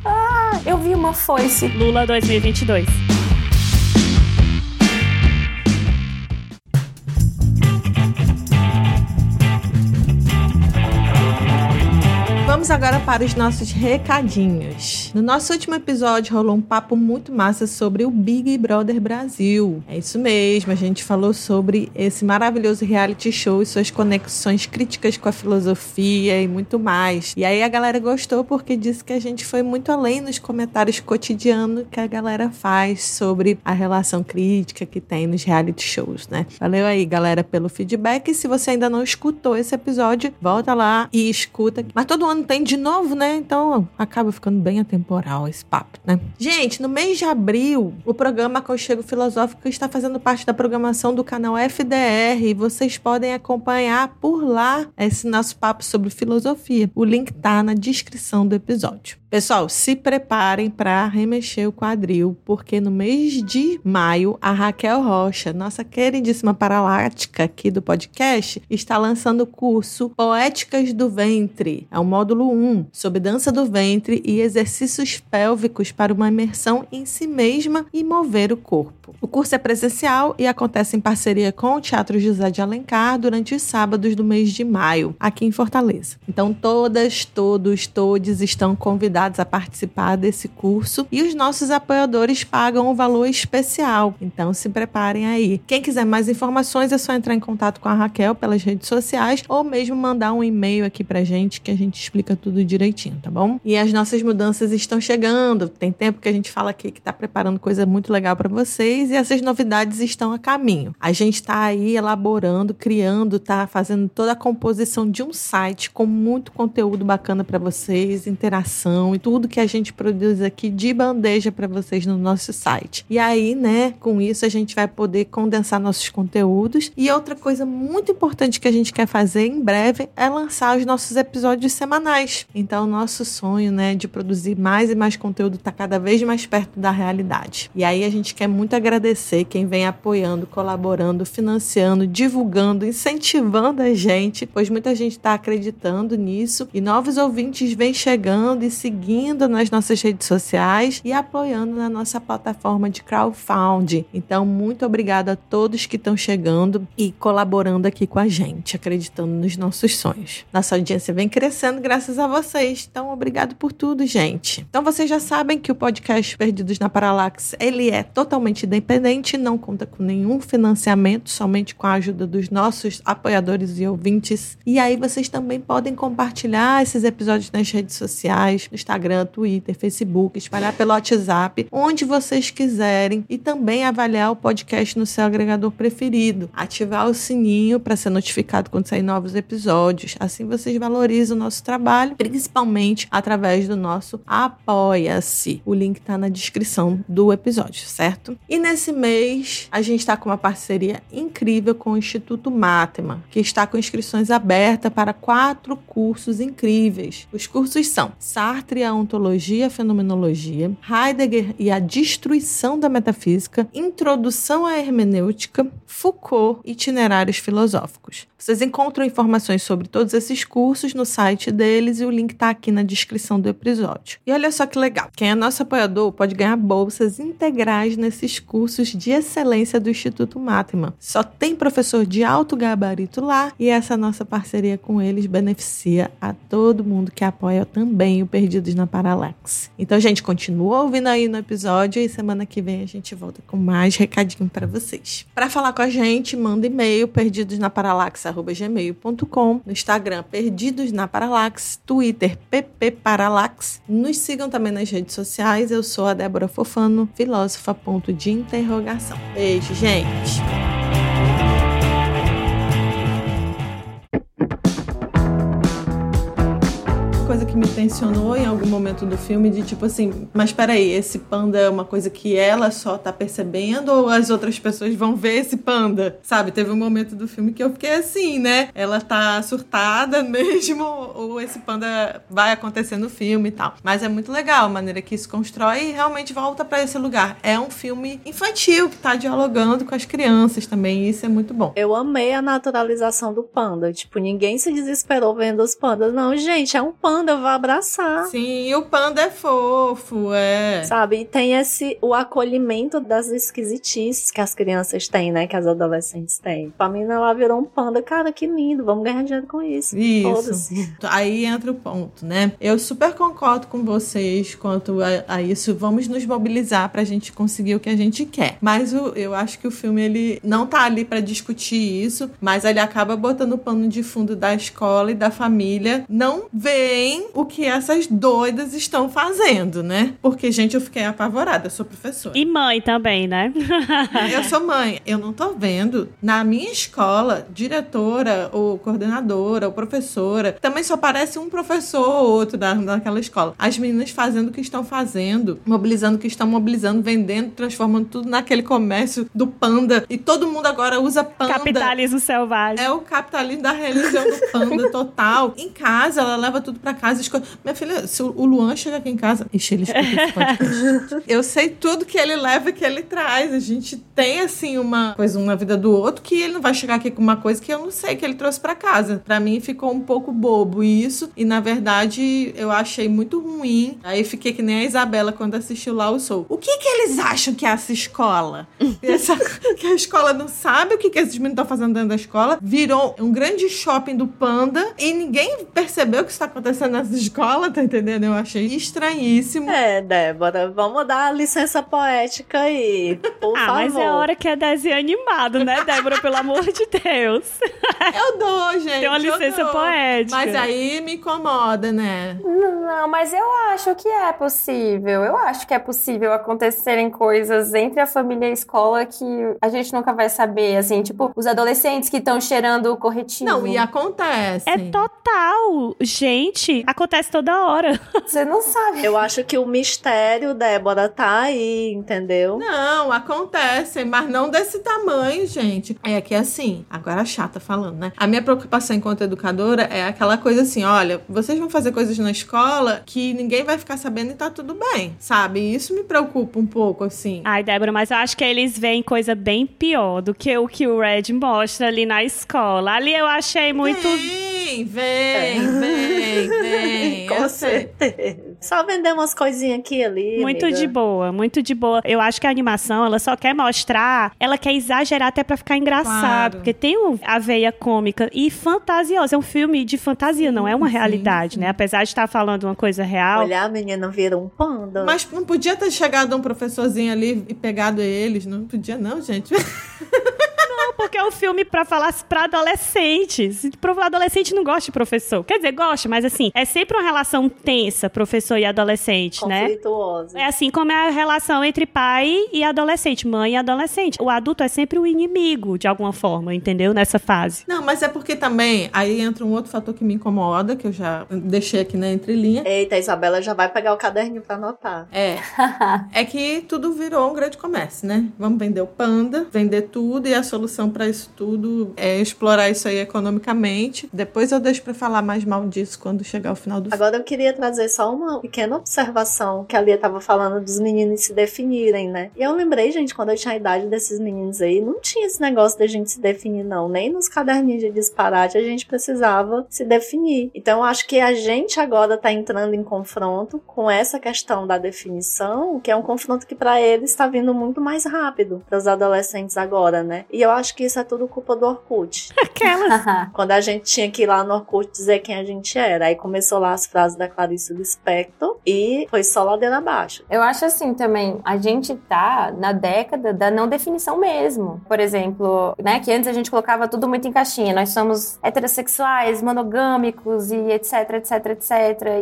ah, eu vi uma foice. Lula 2022. Vamos agora para os nossos recadinhos. No nosso último episódio rolou um papo muito massa sobre o Big Brother Brasil. É isso mesmo, a gente falou sobre esse maravilhoso reality show e suas conexões críticas com a filosofia e muito mais. E aí a galera gostou porque disse que a gente foi muito além nos comentários cotidianos que a galera faz sobre a relação crítica que tem nos reality shows, né? Valeu aí, galera, pelo feedback. E se você ainda não escutou esse episódio, volta lá e escuta. Mas todo ano tem de novo, né? Então acaba ficando bem atemporal esse papo, né? Gente, no mês de abril, o programa Aconchego Filosófico está fazendo parte da programação do canal FDR e vocês podem acompanhar por lá esse nosso papo sobre filosofia. O link tá na descrição do episódio. Pessoal, se preparem para remexer o quadril, porque no mês de maio, a Raquel Rocha, nossa queridíssima paralática aqui do podcast, está lançando o curso Poéticas do Ventre. É o módulo 1, sobre dança do ventre e exercícios pélvicos para uma imersão em si mesma e mover o corpo. O curso é presencial e acontece em parceria com o Teatro José de Alencar durante os sábados do mês de maio, aqui em Fortaleza. Então, todas, todos, todes estão convidados a participar desse curso e os nossos apoiadores pagam um valor especial. Então se preparem aí. Quem quiser mais informações é só entrar em contato com a Raquel pelas redes sociais ou mesmo mandar um e-mail aqui pra gente que a gente explica tudo direitinho, tá bom? E as nossas mudanças estão chegando. Tem tempo que a gente fala aqui que tá preparando coisa muito legal para vocês e essas novidades estão a caminho. A gente tá aí elaborando, criando, tá fazendo toda a composição de um site com muito conteúdo bacana para vocês, interação e tudo que a gente produz aqui de bandeja para vocês no nosso site. E aí, né, com isso a gente vai poder condensar nossos conteúdos. E outra coisa muito importante que a gente quer fazer em breve é lançar os nossos episódios semanais. Então, nosso sonho, né, de produzir mais e mais conteúdo está cada vez mais perto da realidade. E aí a gente quer muito agradecer quem vem apoiando, colaborando, financiando, divulgando, incentivando a gente, pois muita gente está acreditando nisso e novos ouvintes vêm chegando e seguindo nas nossas redes sociais e apoiando na nossa plataforma de crowdfunding. Então, muito obrigada a todos que estão chegando e colaborando aqui com a gente, acreditando nos nossos sonhos. Nossa audiência vem crescendo graças a vocês. Então, obrigado por tudo, gente. Então, vocês já sabem que o podcast Perdidos na Paralax, ele é totalmente independente, não conta com nenhum financiamento, somente com a ajuda dos nossos apoiadores e ouvintes. E aí vocês também podem compartilhar esses episódios nas redes sociais, no Instagram Twitter, Facebook, espalhar pelo WhatsApp, onde vocês quiserem e também avaliar o podcast no seu agregador preferido. Ativar o sininho para ser notificado quando sair novos episódios. Assim vocês valorizam o nosso trabalho, principalmente através do nosso Apoia-se. O link está na descrição do episódio, certo? E nesse mês a gente está com uma parceria incrível com o Instituto Matema, que está com inscrições abertas para quatro cursos incríveis. Os cursos são Sartre a ontologia e a fenomenologia, Heidegger e a destruição da metafísica, introdução à hermenêutica, Foucault, itinerários filosóficos. Vocês encontram informações sobre todos esses cursos no site deles e o link está aqui na descrição do episódio. E olha só que legal, quem é nosso apoiador pode ganhar bolsas integrais nesses cursos de excelência do Instituto Matema. Só tem professor de alto gabarito lá e essa nossa parceria com eles beneficia a todo mundo que apoia também o Perdidos na Paralaxe. Então, gente, continua ouvindo aí no episódio e semana que vem a gente volta com mais recadinho para vocês. Para falar com a gente, manda e-mail perdidosnaparalaxe@gmail.com, no Instagram Perdidos na Paralaxe, Twitter PP Paralaxe. Nos sigam também nas redes sociais. Eu sou a Débora Fofano, filósofa ponto de interrogação. Beijo, gente. Mencionou em algum momento do filme de tipo assim, mas peraí, esse panda é uma coisa que ela só tá percebendo ou as outras pessoas vão ver esse panda? Sabe? Teve um momento do filme que eu fiquei assim, né? Ela tá surtada mesmo ou esse panda vai acontecer no filme e tal. Mas é muito legal a maneira que isso constrói e realmente volta para esse lugar. É um filme infantil que tá dialogando com as crianças também, e isso é muito bom. Eu amei a naturalização do panda. Tipo, ninguém se desesperou vendo os pandas. Não, gente, é um panda, eu vou abraçar. Sim, o panda é fofo, é. Sabe? E tem esse o acolhimento das esquisitices que as crianças têm, né? Que as adolescentes têm. Pra mim, ela virou um panda. Cara, que lindo, vamos ganhar dinheiro com isso. Isso. Aí entra o ponto, né? Eu super concordo com vocês quanto a, a isso. Vamos nos mobilizar pra gente conseguir o que a gente quer. Mas o, eu acho que o filme, ele não tá ali para discutir isso, mas ele acaba botando o pano de fundo da escola e da família. Não veem o que essas doidas estão fazendo, né? Porque, gente, eu fiquei apavorada. Eu sou professora. E mãe também, né? eu sou mãe. Eu não tô vendo na minha escola, diretora ou coordenadora ou professora, também só aparece um professor ou outro da, daquela escola. As meninas fazendo o que estão fazendo, mobilizando o que estão mobilizando, vendendo, transformando tudo naquele comércio do panda. E todo mundo agora usa panda. Capitalismo selvagem. É o capitalismo da religião do panda total. Em casa, ela leva tudo pra casa. Minha filha, se o Luan chega aqui em casa. Ixi, ele escuta esse podcast. Eu sei tudo que ele leva e que ele traz. A gente tem, assim, uma coisa uma vida do outro que ele não vai chegar aqui com uma coisa que eu não sei que ele trouxe para casa. Para mim ficou um pouco bobo isso. E na verdade, eu achei muito ruim. Aí fiquei que nem a Isabela quando assistiu lá o Soul. O que que eles acham que é essa escola? Essa, que a escola não sabe o que, que esses meninos estão fazendo dentro da escola. Virou um grande shopping do Panda e ninguém percebeu o que está acontecendo nessa escola, tá entendendo? Eu achei estranhíssimo. É, Débora, vamos dar a licença poética aí, por ah, favor. mas é hora que é desenho animado, né, Débora? Pelo amor de Deus. Eu dou, gente. Tem uma licença poética. Mas aí me incomoda, né? Não, mas eu acho que é possível. Eu acho que é possível acontecerem coisas entre a família e a escola que a gente nunca vai saber, assim, tipo, os adolescentes que estão cheirando o corretivo. Não, e acontece. É total. Gente, acontece toda hora. Você não sabe. Eu acho que o mistério, Débora, tá aí, entendeu? Não, acontece, mas não desse tamanho, gente. É que assim, agora chata falando, né? A minha preocupação enquanto educadora é aquela coisa assim: olha, vocês vão fazer coisas na escola que ninguém vai ficar sabendo e tá tudo bem, sabe? E isso me preocupa um pouco, assim. Ai, Débora, mas eu acho que eles veem coisa bem pior do que o que o Red mostra ali na escola. Ali eu achei muito. Vem, vem, vem, vem. Com certeza. Só vender umas coisinhas aqui e ali. Muito amiga. de boa, muito de boa. Eu acho que a animação, ela só quer mostrar, ela quer exagerar até pra ficar engraçado. Claro. Porque tem um, a veia cômica e fantasiosa. É um filme de fantasia, não é uma sim, realidade, sim. né? Apesar de estar falando uma coisa real. Olha, a menina vira um panda. Mas não podia ter chegado um professorzinho ali e pegado eles. Não podia, não, gente. Porque é um filme pra falar pra adolescentes. Pro adolescente não gosta de professor. Quer dizer, gosta, mas assim, é sempre uma relação tensa, professor e adolescente, né? Conflituosa. É assim como é a relação entre pai e adolescente, mãe e adolescente. O adulto é sempre o inimigo, de alguma forma, entendeu? Nessa fase. Não, mas é porque também aí entra um outro fator que me incomoda, que eu já deixei aqui na entrelinha. Eita, a Isabela já vai pegar o caderninho pra anotar. É. é que tudo virou um grande comércio, né? Vamos vender o panda, vender tudo, e a solução pra isso tudo é explorar isso aí economicamente. Depois eu deixo pra falar mais mal disso quando chegar ao final do. Agora eu queria trazer só uma pequena observação que a Lia tava falando dos meninos se definirem, né? E eu lembrei, gente, quando eu tinha a idade desses meninos aí, não tinha esse negócio da gente se definir, não. Nem nos caderninhos de disparate a gente precisava se definir. Então eu acho que a gente agora tá entrando em confronto com essa questão da definição, que é um confronto que para eles está vindo muito mais rápido para os adolescentes agora, né? E eu acho que isso é tudo culpa do Orkut. Aquelas. Quando a gente tinha que ir lá no Orkut dizer quem a gente era. Aí começou lá as frases da Clarice Lispector. e foi só ladeira abaixo. Eu acho assim também, a gente tá na década da não definição mesmo. Por exemplo, né, que antes a gente colocava tudo muito em caixinha. Nós somos heterossexuais, monogâmicos e etc, etc, etc.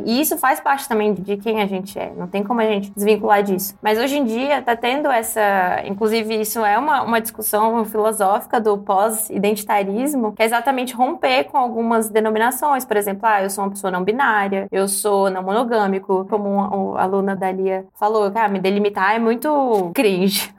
E isso faz parte também de quem a gente é. Não tem como a gente desvincular disso. Mas hoje em dia tá tendo essa, inclusive isso é uma, uma discussão filosófica do pós-identitarismo, que é exatamente romper com algumas denominações. Por exemplo, ah, eu sou uma pessoa não binária, eu sou não monogâmico, como a aluna da Lia falou, ah, me delimitar é muito cringe.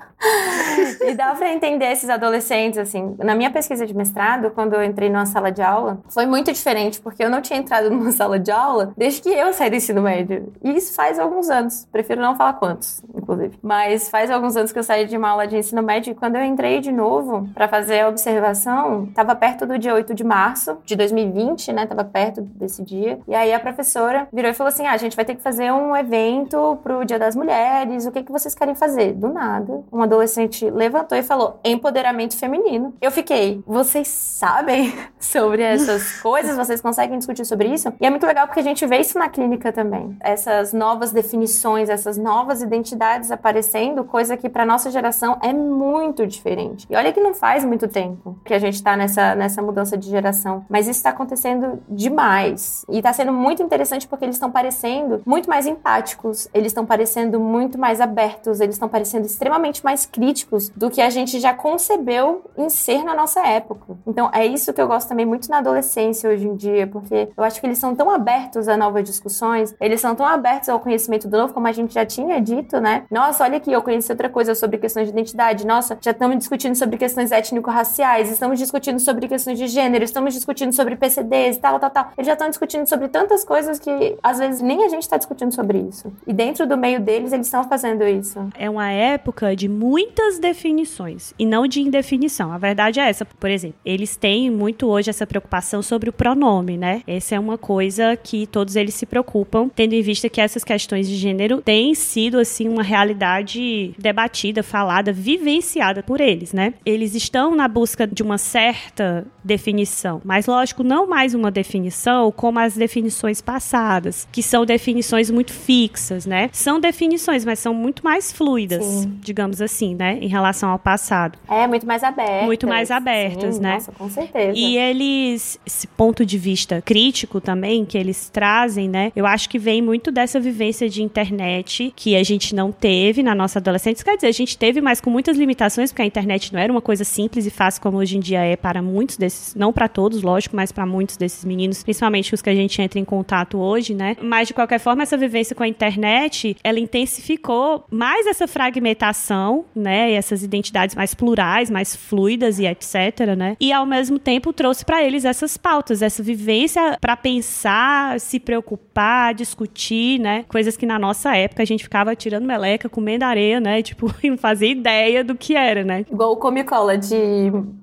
E dá para entender esses adolescentes, assim. Na minha pesquisa de mestrado, quando eu entrei numa sala de aula, foi muito diferente, porque eu não tinha entrado numa sala de aula desde que eu saí do ensino médio. E isso faz alguns anos. Prefiro não falar quantos, inclusive. Mas faz alguns anos que eu saí de uma aula de ensino médio e quando eu entrei de novo para fazer a observação, tava perto do dia 8 de março de 2020, né? Tava perto desse dia. E aí a professora virou e falou assim: ah, a gente vai ter que fazer um evento pro Dia das Mulheres, o que, que vocês querem fazer? Do nada, uma adolescente levantou e falou: empoderamento feminino. Eu fiquei, vocês sabem sobre essas coisas? Vocês conseguem discutir sobre isso? E é muito legal porque a gente vê isso na clínica também. Essas novas definições, essas novas identidades aparecendo, coisa que para nossa geração é muito diferente. E olha que não faz muito tempo que a gente tá nessa, nessa mudança de geração. Mas isso está acontecendo demais. E está sendo muito interessante porque eles estão parecendo muito mais empáticos, eles estão parecendo muito mais abertos, eles estão parecendo extremamente mais mais críticos do que a gente já concebeu em ser na nossa época. Então é isso que eu gosto também muito na adolescência hoje em dia, porque eu acho que eles são tão abertos a novas discussões, eles são tão abertos ao conhecimento do novo, como a gente já tinha dito, né? Nossa, olha aqui, eu conheci outra coisa sobre questões de identidade. Nossa, já estamos discutindo sobre questões étnico-raciais, estamos discutindo sobre questões de gênero, estamos discutindo sobre PCDs e tal, tal, tal. Eles já estão discutindo sobre tantas coisas que às vezes nem a gente está discutindo sobre isso. E dentro do meio deles, eles estão fazendo isso. É uma época de muitas definições e não de indefinição. A verdade é essa. Por exemplo, eles têm muito hoje essa preocupação sobre o pronome, né? Essa é uma coisa que todos eles se preocupam, tendo em vista que essas questões de gênero têm sido assim uma realidade debatida, falada, vivenciada por eles, né? Eles estão na busca de uma certa definição, mas lógico, não mais uma definição como as definições passadas, que são definições muito fixas, né? São definições, mas são muito mais fluidas, Sim. digamos assim assim, né? Em relação ao passado. É, muito mais abertas. Muito mais abertas, Sim, né? Nossa, com certeza. E eles, esse ponto de vista crítico também, que eles trazem, né? Eu acho que vem muito dessa vivência de internet que a gente não teve na nossa adolescência. Quer dizer, a gente teve, mas com muitas limitações, porque a internet não era uma coisa simples e fácil como hoje em dia é para muitos desses, não para todos, lógico, mas para muitos desses meninos, principalmente os que a gente entra em contato hoje, né? Mas de qualquer forma, essa vivência com a internet, ela intensificou mais essa fragmentação né, e essas identidades mais plurais, mais fluidas e etc, né? E ao mesmo tempo trouxe para eles essas pautas, essa vivência para pensar, se preocupar, discutir, né? Coisas que na nossa época a gente ficava tirando meleca, comendo areia, né? Tipo, e não fazia ideia do que era, né? Igual o Comicola de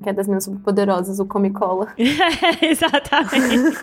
que é das minhas poderosas, o Comicola. é, exatamente.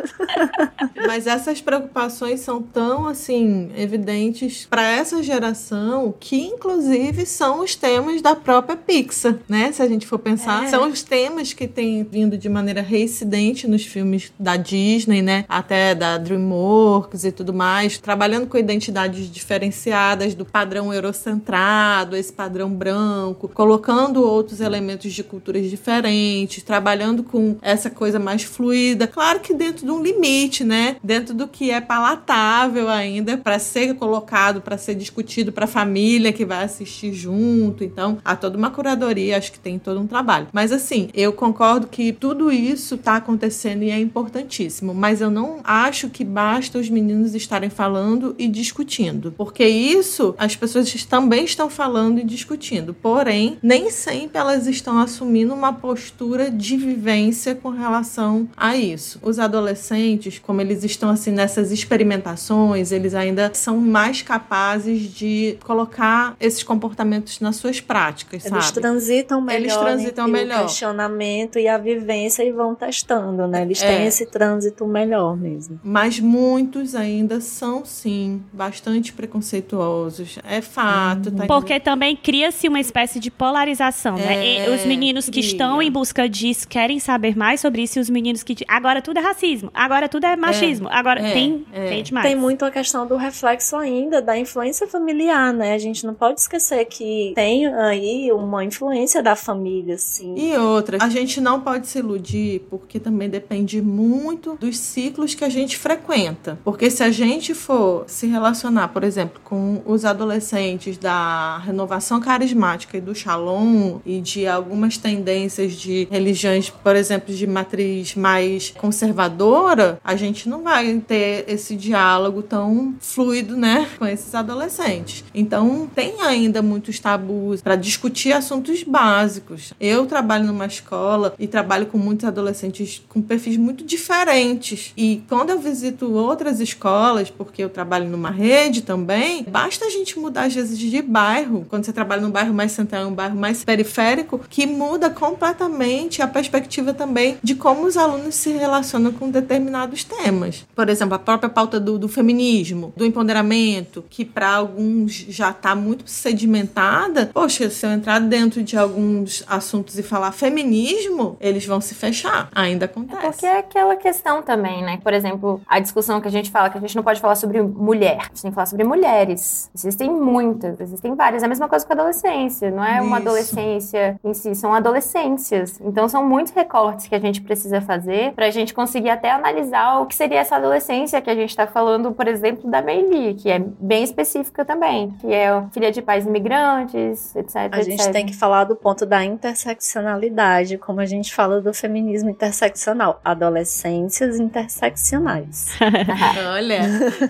Mas essas preocupações são tão assim evidentes para essa geração que inclusive são os temas da própria Pixar, né? Se a gente for pensar, é. são os temas que têm vindo de maneira reincidente nos filmes da Disney, né? Até da DreamWorks e tudo mais, trabalhando com identidades diferenciadas do padrão eurocentrado, esse padrão branco, colocando outros elementos de culturas diferentes, trabalhando com essa coisa mais fluida. Claro que dentro de um limite, né? Dentro do que é palatável ainda para ser colocado, para ser discutido para a família que vai assistir junto então, há toda uma curadoria, acho que tem todo um trabalho. Mas assim, eu concordo que tudo isso está acontecendo e é importantíssimo, mas eu não acho que basta os meninos estarem falando e discutindo, porque isso as pessoas também estão falando e discutindo. Porém, nem sempre elas estão assumindo uma postura de vivência com relação a isso. Os adolescentes, como eles estão assim nessas experimentações, eles ainda são mais capazes de colocar esses comportamentos na sua suas práticas, Eles sabe? transitam melhor Eles transitam entre melhor. o questionamento e a vivência e vão testando, né? Eles É. têm esse trânsito melhor mesmo. Mas muitos ainda são, sim, bastante preconceituosos. É fato, tá? Porque também cria-se uma espécie de polarização, né? É, E os meninos que cria. estão em busca disso querem saber mais sobre isso e os meninos que. Agora tudo é racismo, agora tudo é machismo, agora é, tem, é. tem demais. Tem muito a questão do reflexo ainda da influência familiar, né? A gente não pode esquecer que tem aí uma influência da família, sim. E outra, a gente não pode se iludir porque também depende muito dos ciclos que a gente frequenta. Porque se a gente for se relacionar, por exemplo, com os adolescentes da renovação carismática e do shalom e de algumas tendências de religiões, por exemplo, de matriz mais conservadora, a gente não vai ter esse diálogo tão fluido, né, com esses adolescentes. Então, tem ainda muitos tabus para discutir assuntos básicos. Eu trabalho numa escola e trabalho com muitos adolescentes com perfis muito diferentes. E quando eu visito outras escolas, porque eu trabalho numa rede também, basta a gente mudar às vezes de bairro. Quando você trabalha num bairro mais central, um bairro mais periférico, que muda completamente a perspectiva também de como os alunos se relacionam com determinados temas. Por exemplo, a própria pauta do, do feminismo, do empoderamento, que para alguns já está muito sedimentada. Poxa, se eu entrar dentro de alguns assuntos e falar feminismo, eles vão se fechar. Ainda acontece. Porque é aquela questão também, né? Por exemplo, a discussão que a gente fala, que a gente não pode falar sobre mulher, a gente tem que falar sobre mulheres. Existem muitas, existem várias. É a mesma coisa com a adolescência, não é uma Isso. adolescência em si, são adolescências. Então são muitos recortes que a gente precisa fazer pra gente conseguir até analisar o que seria essa adolescência que a gente tá falando, por exemplo, da Meili, que é bem específica também, que é filha de pais imigrantes, etc, A gente etc. tem que falar do ponto da interseccionalidade, como a gente fala do feminismo interseccional. Adolescências interseccionais. Olha,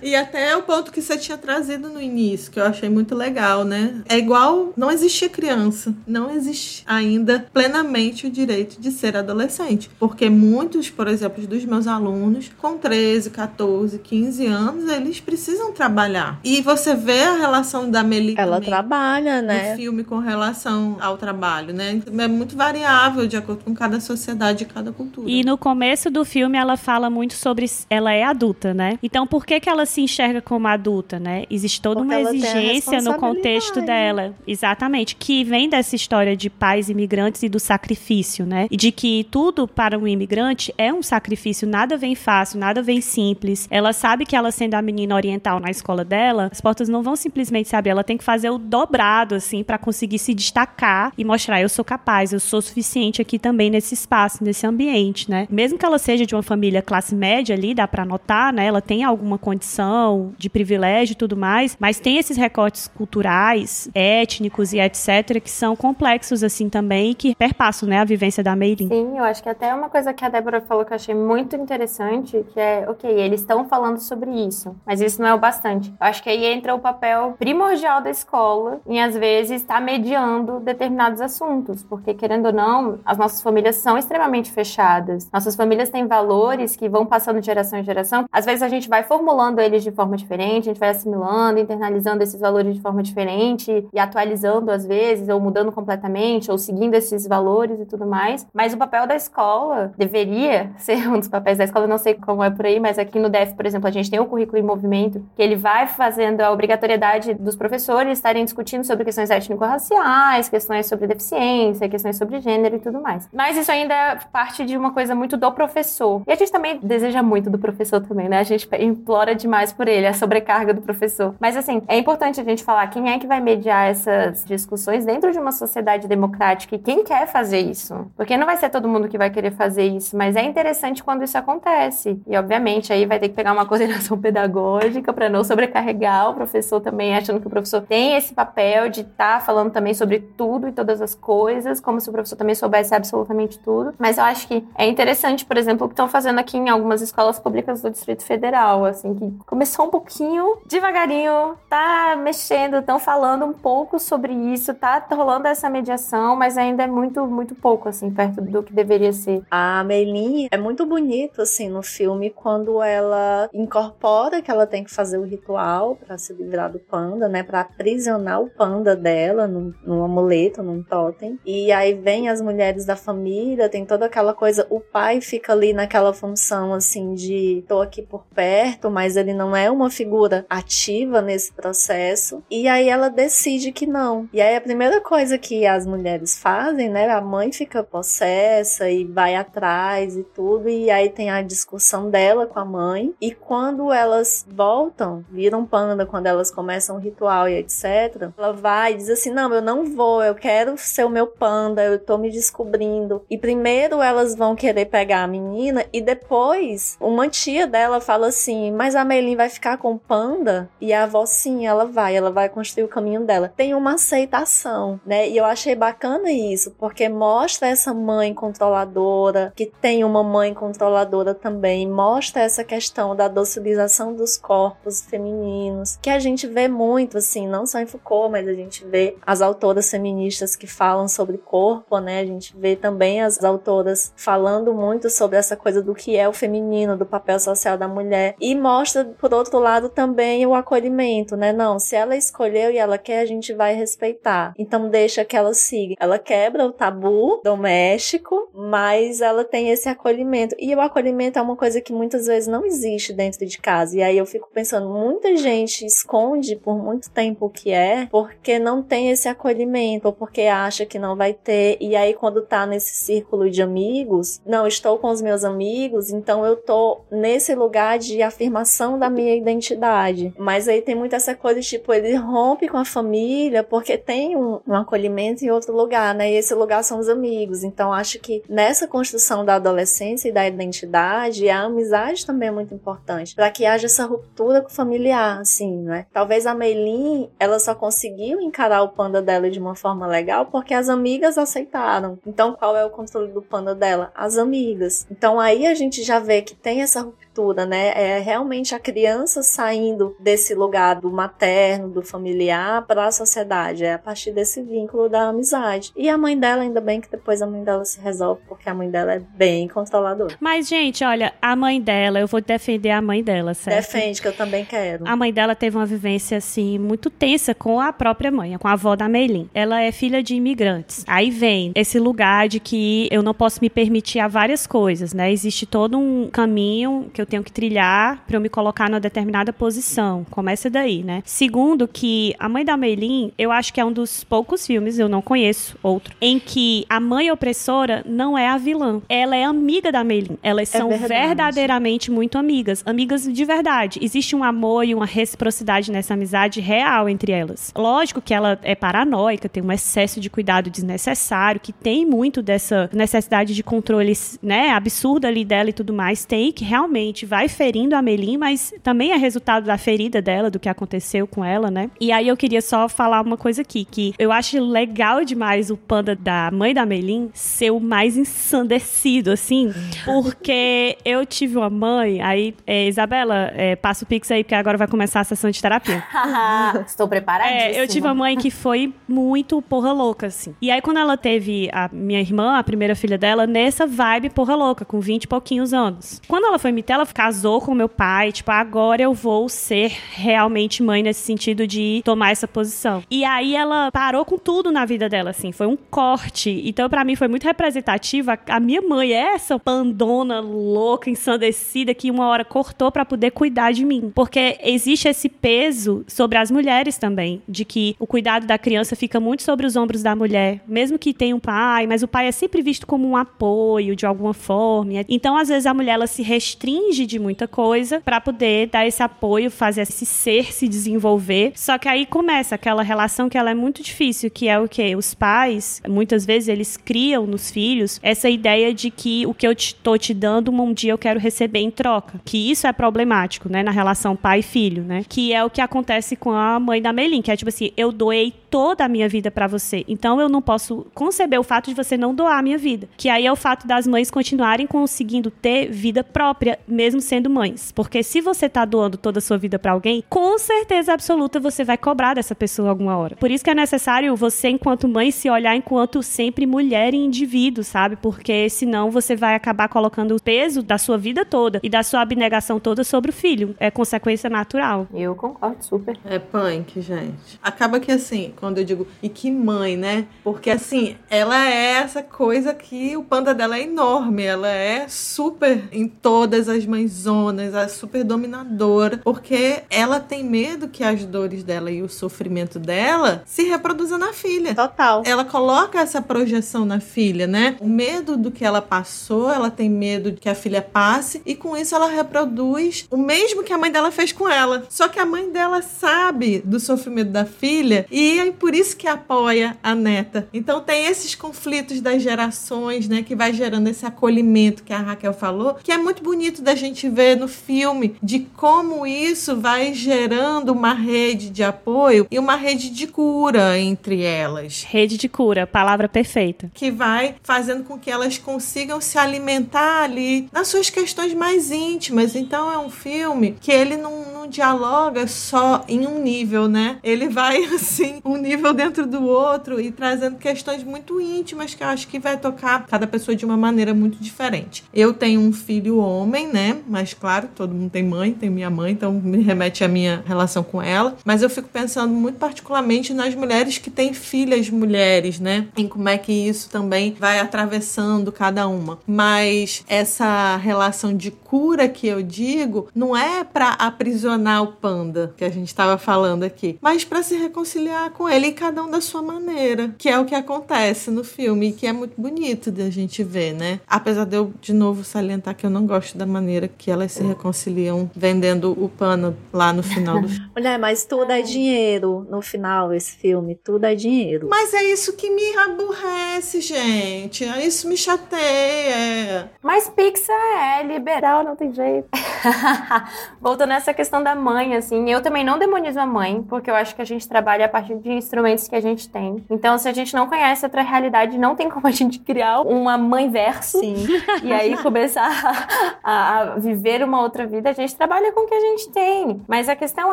e até o ponto que você tinha trazido no início, que eu achei muito legal, né? É igual, não existia criança, não existe ainda plenamente o direito de ser adolescente, porque muitos, por exemplo, dos meus alunos com 13, 14, 15 anos, eles precisam trabalhar. E você vê a relação da Meli Ela também trabalha, né? Filme com relação ao trabalho, né? É muito variável de acordo com cada sociedade e cada cultura. E no começo do filme ela fala muito sobre ela é adulta, né? Então por que que ela se enxerga como adulta, né? Existe toda Porque uma exigência no contexto responsabilidade. dela, exatamente, que vem dessa história de pais imigrantes e do sacrifício, né? E de que tudo para um imigrante é um sacrifício, nada vem fácil, nada vem simples. Ela sabe que ela sendo a menina oriental na escola dela, as portas não vão simplesmente se abrir, ela tem que fazer o dobrado assim para conseguir se destacar e mostrar eu sou capaz, eu sou suficiente aqui também nesse espaço, nesse ambiente, né? Mesmo que ela seja de uma família classe média ali, dá pra notar, né? Ela tem alguma condição de privilégio e tudo mais, mas tem esses recortes culturais, étnicos e etc que são complexos assim também e que perpassam, né, a vivência da Meilin. Sim, eu acho que até uma coisa que a Débora falou que eu achei muito interessante, que é, ok, eles estão falando sobre isso, mas isso não é o bastante. Eu acho que aí entra o papel primordial da escola em, às vezes, estar mediando determinados assuntos, porque, querendo ou não, as nossas famílias são extremamente fechadas. Nossas famílias têm valores que vão passando de geração em geração. Às vezes a gente vai formulando eles de forma diferente, a gente vai assimilando, internalizando esses valores de forma diferente e atualizando às vezes, ou mudando completamente, ou seguindo esses valores e tudo mais. Mas o papel da escola deveria ser um dos papéis da escola. Não sei como é por aí, mas aqui no DEF, por exemplo, a gente tem o currículo em movimento, que ele vai fazendo a obrigatoriedade dos professores estarem discutindo sobre questões étnico-raciais, questões sobre deficiência, questões sobre gênero e tudo mais. Mas isso ainda é parte de uma coisa muito do professor. E a gente também deseja muito do professor também, né? A gente implora demais por ele, a sobrecarga do professor. Mas assim, é importante a gente falar quem é que vai mediar essas discussões dentro de uma sociedade democrática e quem quer fazer isso. Porque não vai ser todo mundo que vai querer fazer isso, mas é interessante quando isso acontece. E obviamente aí vai ter que pegar uma coordenação pedagógica para não sobrecarregar o professor também, achando que o professor tem esse papel de estar falando também sobre tudo e todas as coisas, como se o professor também soubesse absolutamente tudo. Mas eu acho que é interessante, por exemplo, o que estão fazendo aqui em algumas escolas públicas do Distrito Federal, assim, que começou um pouquinho devagarinho, tá mexendo, estão falando um pouco sobre isso, tá rolando essa mediação, mas ainda é muito, muito pouco, assim, perto do que deveria ser. A Meilin é muito bonito, assim, no filme, quando ela incorpora que ela tem que fazer o ritual para se livrar do panda, né? Para aprisionar o panda dela. Dela, num, num amuleto, num totem. E aí vem as mulheres da família, tem toda aquela coisa. O pai fica ali naquela função assim de tô aqui por perto, mas ele não é uma figura ativa nesse processo. E aí ela decide que não. E aí a primeira coisa que as mulheres fazem, né? A mãe fica possessa e vai atrás e tudo. E aí tem a discussão dela com a mãe. E quando elas voltam, viram panda, quando elas começam o ritual e etc., ela vai e diz assim: Não, eu não vou, eu quero ser o meu panda, eu tô me descobrindo. E primeiro elas vão querer pegar a menina e depois uma tia dela fala assim: Mas a Meilin vai ficar com o panda? E a avó, sim, ela vai, ela vai construir o caminho dela. Tem uma aceitação, né? E eu achei bacana isso, porque mostra essa mãe controladora, que tem uma mãe controladora também, mostra essa questão da docilização dos corpos femininos, que a gente vê muito, assim, não só em Foucault, mas a gente vê as autoras feministas que falam sobre corpo, né? A gente vê também as autoras falando muito sobre essa coisa do que é o feminino, do papel social da mulher, e mostra, por outro lado, também o acolhimento, né? Não, se ela escolheu e ela quer, a gente vai respeitar. Então deixa que ela siga. Ela quebra o tabu doméstico, mas ela tem esse acolhimento. E o acolhimento é uma coisa que muitas vezes não existe dentro de casa. E aí eu fico pensando, muita gente esconde por muito tempo o que é, porque não tem esse acolhimento, ou porque acha que não vai ter. E aí quando tá nesse círculo de amigos, não estou com os meus amigos, então eu tô nesse lugar de afirmação da minha identidade. Mas aí tem muito essa coisa, tipo, ele rompe com a família porque tem um, um acolhimento em outro lugar, né? E esse lugar são os amigos. Então acho que nessa construção da adolescência e da identidade, a amizade também é muito importante para que haja essa ruptura com o familiar, assim, né? Talvez a Meilin, ela só conseguiu encarar o panda dela de uma forma legal porque as amigas aceitaram. Então qual é o controle do panda dela? As amigas. Então aí a gente já vê que tem essa ruptura, né? É realmente a criança saindo desse lugar do materno, do familiar para a sociedade. É a partir desse vínculo da amizade. E a mãe dela, ainda bem que depois a mãe dela se resolve, porque a mãe dela é bem controladora. Mas, gente, olha, a mãe dela, eu vou defender a mãe dela, certo? Defende, que eu também quero. A mãe dela teve uma vivência, assim, muito tensa com a própria mãe, com a avó da Meilin. Ela é filha de imigrantes. Aí vem esse lugar de que eu não posso me permitir a várias coisas, né? Existe todo um caminho que eu tenho que trilhar para eu me colocar numa determinada posição. Começa daí, né? Segundo, que a mãe da Meilin, eu acho que é um dos poucos filmes, eu não conheço outro, em que a mãe opressora não é a vilã. Ela é amiga da Meilin. Elas É são verdade. verdadeiramente muito amigas. Amigas de verdade. Existe um amor e uma reciprocidade nessa amizade real entre elas. Lógico que ela é paranoica, tem um excesso de cuidado desnecessário, que tem muito dessa necessidade de controle, né, absurda ali dela e tudo mais. Tem que realmente vai ferindo a Meilin, mas também é resultado da ferida dela, do que aconteceu com ela, né? E aí eu queria só falar uma coisa aqui, que eu acho legal demais o panda da mãe da Meilin ser o mais ensandecido, assim, porque eu tive uma mãe, aí, é, Isabela, é, passa o pix aí, porque agora vai começar a sessão de terapia. Estou preparadíssima. É, eu tive uma mãe que foi muito porra louca, assim. E aí, quando ela teve a minha irmã, a primeira filha dela, nessa vibe porra louca, com 20 e pouquinhos anos. Quando ela foi me ter, ela casou com meu pai, tipo, agora eu vou ser realmente mãe nesse sentido de tomar essa posição. E aí ela parou com tudo na vida dela, assim, foi um corte. Então, pra mim, foi muito representativa. A minha mãe é essa pandona louca, ensandecida, que uma hora cortou pra poder cuidar de mim. Porque existe esse peso sobre as mulheres também, de que o cuidado da criança fica muito sobre os ombros da mulher, mesmo que tenha um pai, mas o pai é sempre visto como um apoio de alguma forma. Então, às vezes, a mulher ela se restringe de muita coisa pra poder dar esse apoio, fazer esse ser se desenvolver. Só que aí começa aquela relação que ela é muito difícil, que é o que os pais, muitas vezes eles criam nos filhos essa ideia de que o que eu te, tô te dando, um dia eu quero receber em troca. Que isso é problemático, né, na relação pai filho, né? Que é o que acontece com a mãe da Melin, que é tipo assim, eu doei toda a minha vida pra você. Então eu não posso conceber o fato de você não doar a minha vida. Que aí é o fato das mães continuarem conseguindo ter vida própria, mesmo sendo mães. Porque se você tá doando toda a sua vida pra alguém, com certeza absoluta você vai cobrar dessa pessoa alguma hora. Por isso que é necessário você, enquanto mãe, se olhar enquanto sempre mulher e indivíduo, sabe? Porque senão você vai acabar colocando o peso da sua vida toda e da sua abnegação toda sobre o filho. É consequência natural. Eu concordo super. É punk, gente. Acaba que assim, quando eu digo e que mãe, né? Porque assim, ela é essa coisa que o panda dela é enorme, ela é super em todas as mãezonas, é super dominadora, porque ela tem medo que as dores dela e o sofrimento dela se reproduza na filha. Total. Ela coloca essa projeção na filha, né? O medo do que ela passou, ela tem medo de que a filha passe e com isso ela reproduz o mesmo que a mãe dela fez com ela. Só que a mãe dela sabe do sofrimento da filha e é por isso que apoia a neta. Então tem esses conflitos das gerações, né, que vai gerando esse acolhimento que a Raquel falou, que é muito bonito da gente ver no filme de como isso vai gerando uma rede de apoio e uma rede de cura entre elas. Rede de cura, palavra perfeita. Que vai fazendo com que elas consigam se alimentar ali nas suas questões mais íntimas. Então é um filme que ele não, dialoga só em um nível, né? Ele vai assim, um nível dentro do outro e trazendo questões muito íntimas que eu acho que vai tocar cada pessoa de uma maneira muito diferente. Eu tenho um filho homem, né? Mas claro, todo mundo tem mãe, tem minha mãe, então me remete à minha relação com ela. Mas eu fico pensando muito particularmente nas mulheres que têm filhas mulheres, né? Em como é que isso também vai atravessando cada uma. Mas essa relação de cura que eu digo não é para aprisionar o panda que a gente estava falando aqui, mas para se reconciliar com ele e cada um da sua maneira, que é o que acontece no filme e que é muito bonito de a gente ver, né? Apesar de eu de novo salientar que eu não gosto da maneira que elas se reconciliam vendendo o pano lá no final do filme. Mulher, mas tudo é dinheiro no final, esse filme. Tudo é dinheiro. Mas é isso que me aborrece, gente. Isso me chateia. Mas Pixar é liberal, não tem jeito. Voltando nessa questão da mãe, assim, eu também não demonizo a mãe, porque eu acho que a gente trabalha a partir de instrumentos que a gente tem. Então, se a gente não conhece outra realidade, não tem como a gente criar uma mãe verso Sim. e aí começar a, a viver uma outra vida. A gente trabalha com o que a gente tem. Mas a questão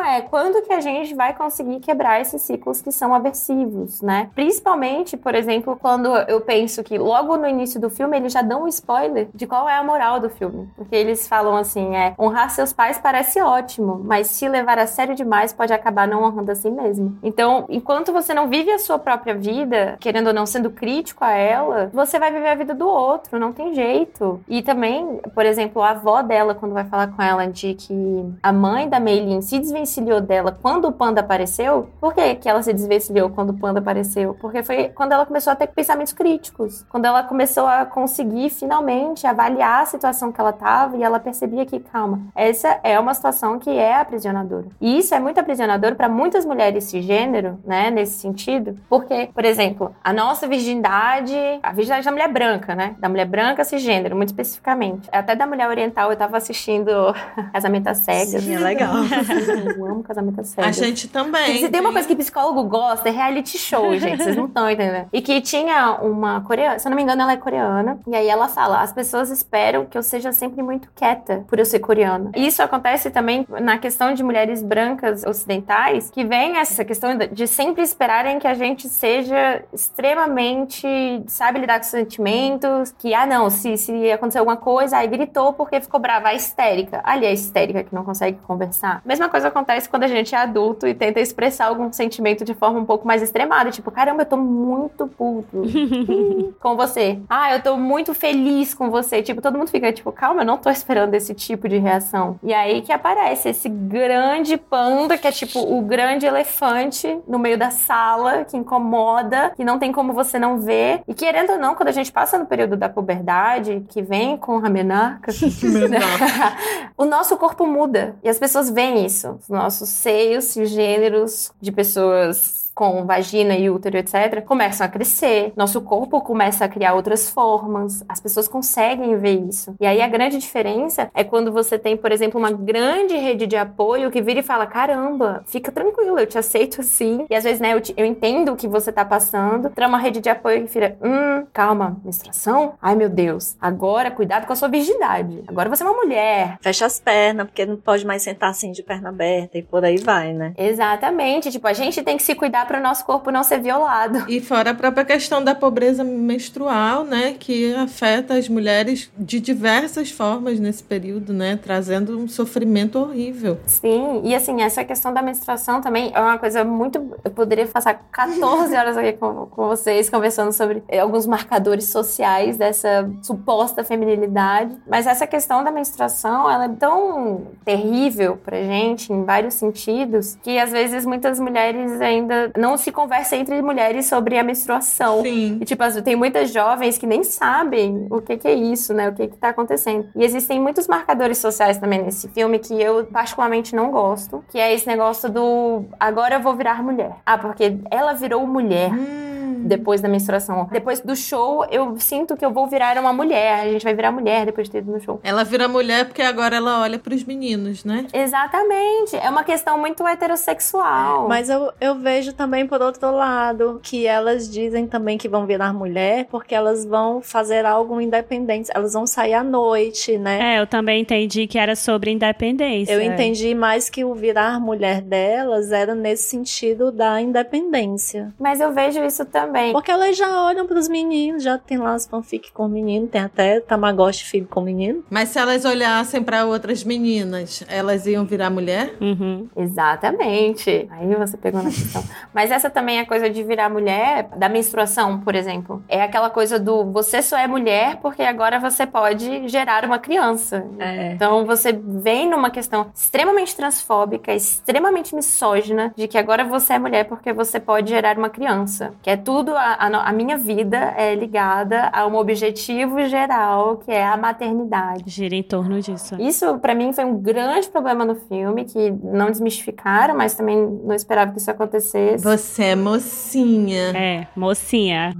é, quando que a gente vai conseguir quebrar esses ciclos que são aversivos, né? Principalmente, por exemplo, quando eu penso que logo no início do filme eles já dão um spoiler de qual é a moral do filme. Porque eles falam assim, é, honrar seus pais parece ótimo, mas se levar a sério demais pode acabar não honrando a si mesmo. Então, enquanto você não vive a sua própria vida, querendo ou não sendo crítico a ela, você vai viver a vida do outro, não tem jeito. E também, por exemplo, a avó dela, quando vai falar com ela de que a mãe da Meilin se desvencilhou dela quando o panda apareceu, por que, que ela se desvencilhou quando o panda apareceu? Porque foi quando ela começou a ter pensamentos críticos, quando ela começou a conseguir finalmente avaliar a situação que ela estava e ela percebia que, calma, essa é uma situação que é aprisionadora. E isso é muito aprisionador para muitas mulheres cisgênero, né, nesse sentido, porque, por exemplo, a nossa virgindade, a virgindade da mulher branca, né, da mulher branca cisgênero, muito especificamente, até da mulher oriental, eu tava assistindo Casamento às Cegas. Sim, é legal. Eu amo Casamento às Cegas. A gente também. Se tem uma coisa que psicólogo gosta, é reality show, gente. Vocês não estão entendendo. E que tinha uma coreana, se eu não me engano, ela é coreana. E aí ela fala: as pessoas esperam que eu seja sempre muito quieta por eu ser coreana. E isso acontece também na questão de mulheres brancas ocidentais, que vem essa questão de sempre esperarem que a gente seja extremamente, sabe, lidar com sentimentos. Que, ah, não, se, se acontecer alguma coisa, aí gritou porque ficou brava, a histérica. Ali é a histérica que não consegue conversar. Mesma coisa acontece quando a gente é adulto e tenta expressar algum sentimento de forma um pouco mais extremada. Tipo, caramba, eu tô muito puto com você. Ah, eu tô muito feliz com você. Tipo, todo mundo fica tipo, calma, eu não tô esperando esse tipo de reação. E aí que aparece esse grande panda, que é tipo o grande elefante no meio da sala, que incomoda, que não tem como você não ver. E querendo ou não, quando a gente passa no período da puberdade, que vem com a menarca, o nosso corpo muda. E as pessoas veem isso. Os nossos seios cisgêneros de pessoas com vagina e útero, etc., começam a crescer, nosso corpo começa a criar outras formas, as pessoas conseguem ver isso. E aí a grande diferença é quando você tem, por exemplo, uma grande rede de apoio que vira e fala: caramba, fica tranquilo, eu te aceito assim. E às vezes, né, eu, te, eu entendo o que você tá passando. Tra uma rede de apoio que vira: hum, calma, menstruação? Ai meu Deus, agora cuidado com a sua virgindade. Agora você é uma mulher. Fecha as pernas, porque não pode mais sentar assim de perna aberta e por aí vai, né? Exatamente. Tipo, a gente tem que se cuidar para o nosso corpo não ser violado. E fora a própria questão da pobreza menstrual, né, que afeta as mulheres de diversas formas nesse período, né, trazendo um sofrimento horrível. Sim, e assim, essa questão da menstruação também é uma coisa muito. Eu poderia passar 14 horas aqui com, com vocês conversando sobre eh, alguns marcadores sociais dessa suposta feminilidade, mas essa questão da menstruação, ela é tão terrível pra gente em vários sentidos que às vezes muitas mulheres ainda não se conversam entre mulheres sobre a menstruação. Sim. E, tipo, tem muitas jovens que nem sabem o que, que é isso, né? O que, que tá acontecendo. E existem muitos marcadores sociais também nesse filme que eu particularmente não gosto, que é esse negócio do agora eu vou virar mulher. Ah, porque ela virou mulher. Hum depois da menstruação. Depois do show, eu sinto que eu vou virar uma mulher. A gente vai virar mulher depois de ter ido no show. Ela vira mulher porque agora ela olha pros meninos, né? Exatamente. É uma questão muito heterossexual. Mas eu, eu vejo também por outro lado que elas dizem também que vão virar mulher porque elas vão fazer algo independente. Elas vão sair à noite, né? É, eu também entendi que era sobre independência. Eu entendi mais que o virar mulher delas era nesse sentido da independência. Mas eu vejo isso também também. Porque elas já olham pros meninos, já tem lá as fanfic com menino, tem até Tamagotchi filho com menino. Mas se elas olhassem para outras meninas, elas iam virar mulher? Uhum. Exatamente. Aí você pegou na questão. Mas essa também é a coisa de virar mulher, da menstruação, por exemplo. É aquela coisa do você só é mulher porque agora você pode gerar uma criança. É. Então você vem numa questão extremamente transfóbica, extremamente misógina, de que agora você é mulher porque você pode gerar uma criança. Que é tudo tudo, a, a, minha vida é ligada a um objetivo geral, que é a maternidade. Gira em torno disso. Isso, para mim, foi um grande problema no filme, que não desmistificaram, mas também não esperava que isso acontecesse. Você é mocinha. É, mocinha.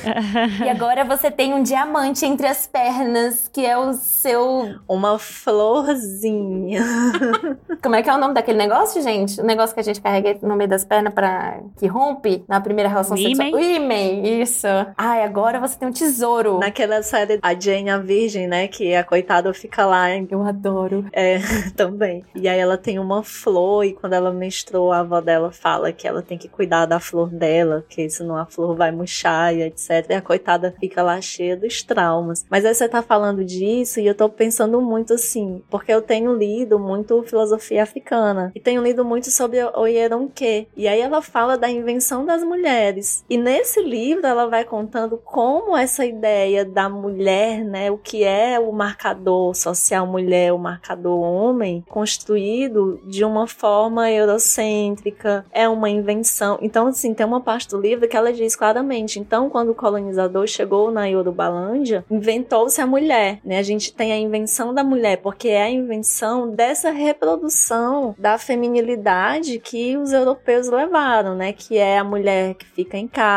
e agora você tem um diamante entre as pernas, que é o seu. Uma florzinha. Como é que é o nome daquele negócio, gente? O negócio que a gente carrega no meio das pernas para que rompe na primeira relação sexual. Imen, isso. Ai, agora você tem um tesouro. Naquela série, a Jane, a Virgem, né? Que a coitada fica lá. Eu adoro. É, também. E aí ela tem uma flor e quando ela menstruou, a avó dela fala que ela tem que cuidar da flor dela, que senão a flor vai murchar e etc. E a coitada fica lá cheia dos traumas. Mas aí você tá falando disso e eu tô pensando muito assim, porque eu tenho lido muito filosofia africana e tenho lido muito sobre o Yeronke. E aí ela fala da invenção das mulheres. E nesse livro ela vai contando como essa ideia da mulher, né, o que é o marcador social mulher, o marcador homem, construído de uma forma eurocêntrica, é uma invenção. Então, assim, tem uma parte do livro que ela diz claramente. Então, quando o colonizador chegou na Yorubalândia, inventou-se a mulher, né? A gente tem a invenção da mulher, porque é a invenção dessa reprodução da feminilidade que os europeus levaram, né? Que é a mulher que fica em casa,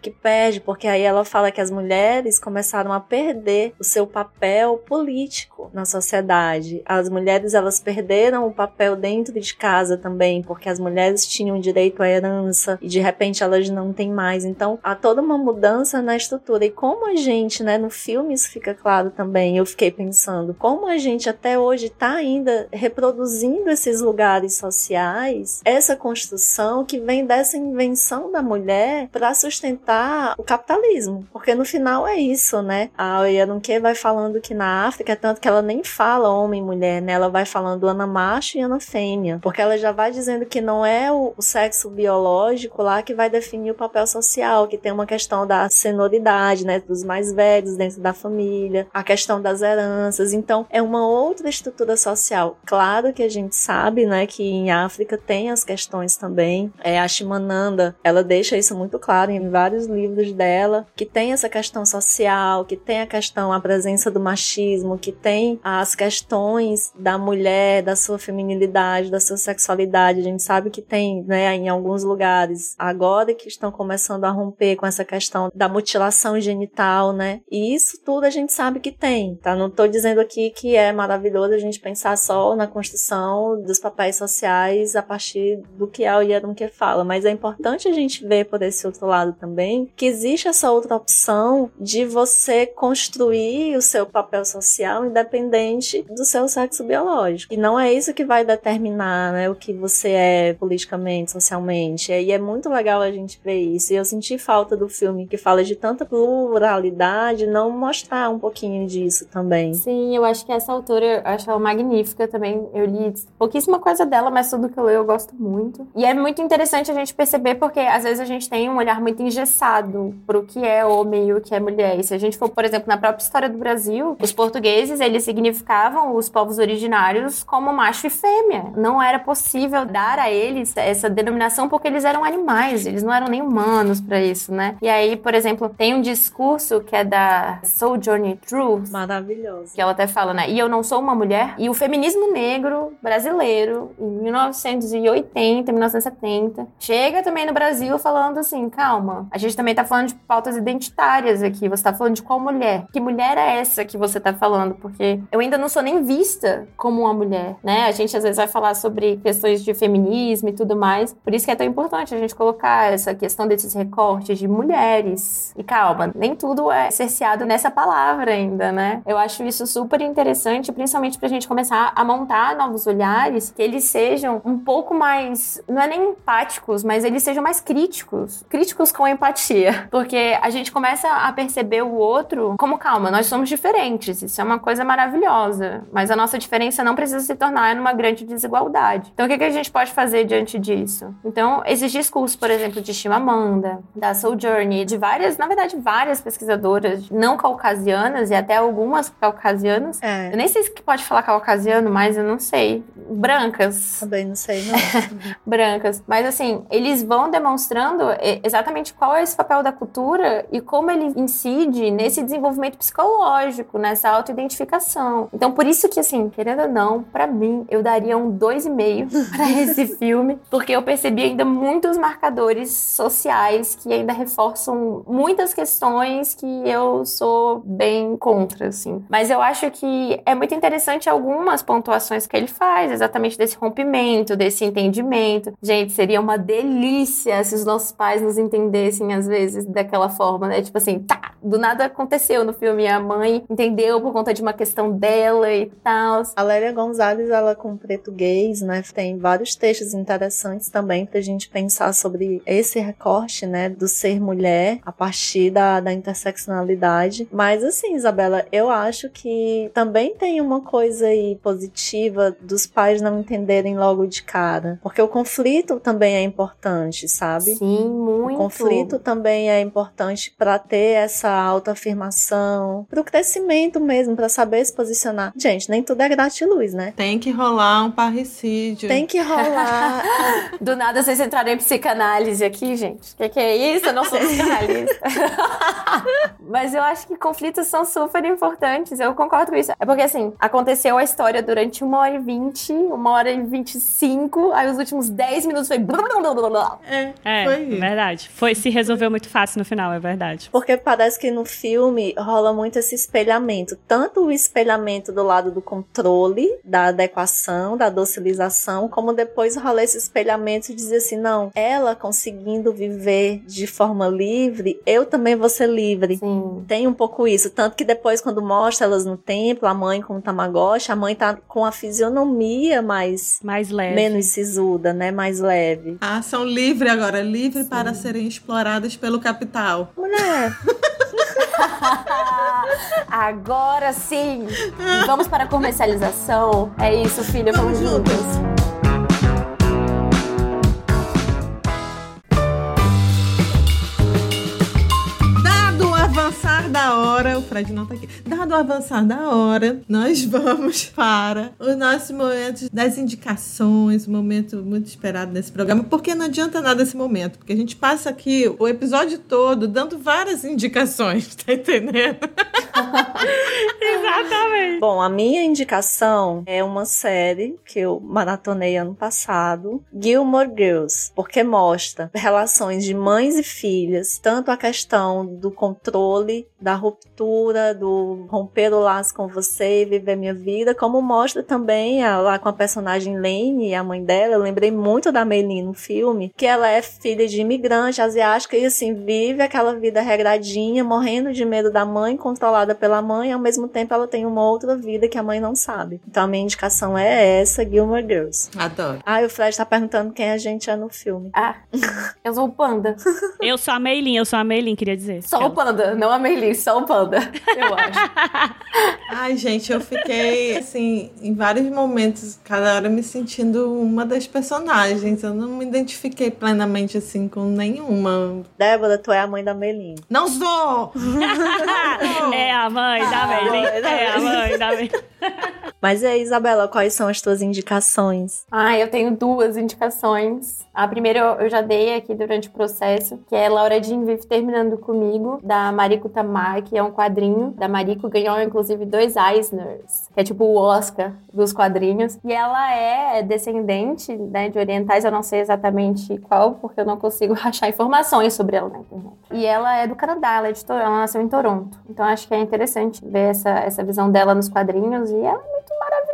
que perde, porque aí ela fala que as mulheres começaram a perder o seu papel político na sociedade. As mulheres elas perderam o papel dentro de casa também, porque as mulheres tinham direito à herança e de repente elas não têm mais. Então há toda uma mudança na estrutura. E como a gente, né, no filme isso fica claro também, eu fiquei pensando, como a gente até hoje está ainda reproduzindo esses lugares sociais, essa construção que vem dessa invenção da mulher para sustentar o capitalismo. Porque no final é isso, né? A Oyanunke vai falando que na África, tanto que ela nem fala homem e mulher, né? Ela vai falando ana macho e ana fêmea. Porque ela já vai dizendo que não é o, sexo biológico lá que vai definir o papel social, que tem uma questão da senoridade, né? Dos mais velhos dentro da família, a questão das heranças. Então, é uma outra estrutura social. Claro que a gente sabe, né, que em África tem as questões também. É, a Shimananda, ela deixa isso muito claro em vários livros dela, que tem essa questão social, que tem a questão, a presença do machismo, que tem as questões da mulher, da sua feminilidade, da sua sexualidade. A gente sabe que tem, né, em alguns lugares, agora que estão começando a romper com essa questão da mutilação genital, né? E isso tudo a gente sabe que tem, tá? Não tô dizendo aqui que é maravilhoso a gente pensar só na construção dos papéis sociais a partir do que a que fala, mas é importante a gente ver por esse outro lado claro também que existe essa outra opção de você construir o seu papel social independente do seu sexo biológico. E não é isso que vai determinar né, o que você é politicamente, socialmente. E é muito legal a gente ver isso. E eu senti falta do filme que fala de tanta pluralidade, não mostrar um pouquinho disso também. Sim, eu acho que essa autora, eu acho ela magnífica também. Eu li pouquíssima coisa dela, mas tudo que eu leio eu gosto muito. E é muito interessante a gente perceber porque às vezes a gente tem um olhar muito engessado pro que é homem e o que é mulher. E se a gente for, por exemplo, na própria história do Brasil, os portugueses, eles significavam os povos originários como macho e fêmea. Não era possível dar a eles essa denominação porque eles eram animais, eles não eram nem humanos para isso, né? E aí, por exemplo, tem um discurso que é da Sojourner Truth. Maravilhoso. Que ela até fala, né? E eu não sou uma mulher. E o feminismo negro brasileiro, em 1980, 1970, chega também no Brasil falando assim: calma, a gente também tá falando de pautas identitárias aqui. Você tá falando de qual mulher? Que mulher é essa que você tá falando? Porque eu ainda não sou nem vista como uma mulher, né? A gente às vezes vai falar sobre questões de feminismo e tudo mais. Por isso que é tão importante a gente colocar essa questão desses recortes de mulheres. E calma, nem tudo é cerceado nessa palavra ainda, né? Eu acho isso super interessante, principalmente pra gente começar a montar novos olhares que eles sejam um pouco mais, não é nem empáticos, mas eles sejam mais críticos. Críticos com empatia. Porque a gente começa a perceber o outro como, calma, nós somos diferentes. Isso é uma coisa maravilhosa. Mas a nossa diferença não precisa se tornar numa grande desigualdade. Então, o que, que a gente pode fazer diante disso? Então, esses discursos, por exemplo, de Chimamanda, da Sojourner, de várias, na verdade, várias pesquisadoras não caucasianas e até algumas caucasianas. É. Eu nem sei se pode falar caucasiano, mas eu não sei. Brancas. Também não sei, não. brancas. Mas assim, eles vão demonstrando exatamente qual é esse papel da cultura e como ele incide nesse desenvolvimento psicológico, nessa autoidentificação. Então, por isso que, assim, querendo ou não, para mim, eu daria um dois e meio para esse filme, porque eu percebi ainda muitos marcadores sociais que ainda reforçam muitas questões que eu sou bem contra, assim. Mas eu acho que é muito interessante algumas pontuações que ele faz, exatamente desse rompimento, desse entendimento. Gente, seria uma delícia se os nossos pais nos entendessem às vezes daquela forma, né? Tipo assim, tá, do nada aconteceu no filme, a mãe entendeu por conta de uma questão dela e tal. A Lélia Gonzalez, ela com preto gays, né, tem vários textos interessantes também pra gente pensar sobre esse recorte, né, do ser mulher a partir da, da interseccionalidade. Mas assim, Isabela, eu acho que também tem uma coisa aí positiva dos pais não entenderem logo de cara. Porque o conflito também é importante, sabe? Sim, muito. O conflito também é importante para ter essa autoafirmação, pro crescimento mesmo, para saber se posicionar. Gente, nem tudo é gratiluz, né? Tem que rolar um parricídio. Tem que rolar. Do nada vocês entraram em psicanálise aqui, gente. O que, que, é isso? Eu não sou psicanalista. Mas eu acho que conflitos são super importantes. Eu concordo com isso. É porque, assim, aconteceu a história durante uma hora e vinte, uma hora e vinte e cinco, aí os últimos dez minutos foi. É, É, foi verdade. Foi, se resolveu muito fácil no final, é verdade. Porque parece que no filme rola muito esse espelhamento. Tanto o espelhamento do lado do controle, da adequação, da docilização, como depois rola esse espelhamento de dizer assim: não, ela conseguindo viver de forma livre, eu também vou ser livre. Sim. Tem um pouco isso. Tanto que depois, quando mostra elas no templo, a mãe com o Tamagotchi, a mãe tá com a fisionomia mais. Mais leve. menos sisuda, né? Mais leve. A ação livre agora, livre para serem exploradas pelo capital. Mulher, Agora sim! Vamos para a comercialização. É isso, filha. Vamos Vamos juntas. juntas. Hora, o Fred não tá aqui. Dado o avançar da hora, nós vamos para o nosso momento das indicações, um momento muito esperado nesse programa, porque não adianta nada esse momento, porque a gente passa aqui o episódio todo dando várias indicações, tá entendendo? Exatamente. Bom, a minha indicação é uma série que eu maratonei ano passado, Gilmore Girls, porque mostra relações de mães e filhas, tanto a questão do controle, da ruptura, do romper o laço com você e viver minha vida, como mostra também a, lá com a personagem Lane e a mãe dela. Eu lembrei muito da Meilin no filme, que ela é filha de imigrante asiática e assim vive aquela vida regradinha, morrendo de medo da mãe, controlada pela mãe, e ao mesmo tempo ela tem uma outra vida que a mãe não sabe. Então a minha indicação é essa, Gilmore Girls. Adoro. Ah, e o Fred tá perguntando quem a gente é no filme. Ah, eu sou o panda. Eu sou a Meilin, eu sou a Meilin, queria dizer. Só o panda, não a Meili, só o panda, eu acho. Ai, gente, eu fiquei, assim, em vários momentos, cada hora me sentindo uma das personagens. Eu não me identifiquei plenamente, assim, com nenhuma. Débora, tu é a mãe da Melinha. Não sou! é a mãe da Meilin. É a mãe da Meilin. Mas e aí, Isabela, quais são as tuas indicações? Ah, eu tenho duas indicações. A primeira eu já dei aqui durante o processo, que é Laura Jean Vive Terminando Comigo, da Mariko Tamaki, é um quadrinho da Mariko, ganhou inclusive dois Eisners, que é tipo o Oscar dos quadrinhos. E ela é descendente né, de orientais, eu não sei exatamente qual, porque eu não consigo achar informações sobre ela na internet. E ela é do Canadá, ela, é de, ela nasceu em Toronto. Então acho que é interessante ver essa, essa visão dela nos quadrinhos, e ela é muito maravilhosa.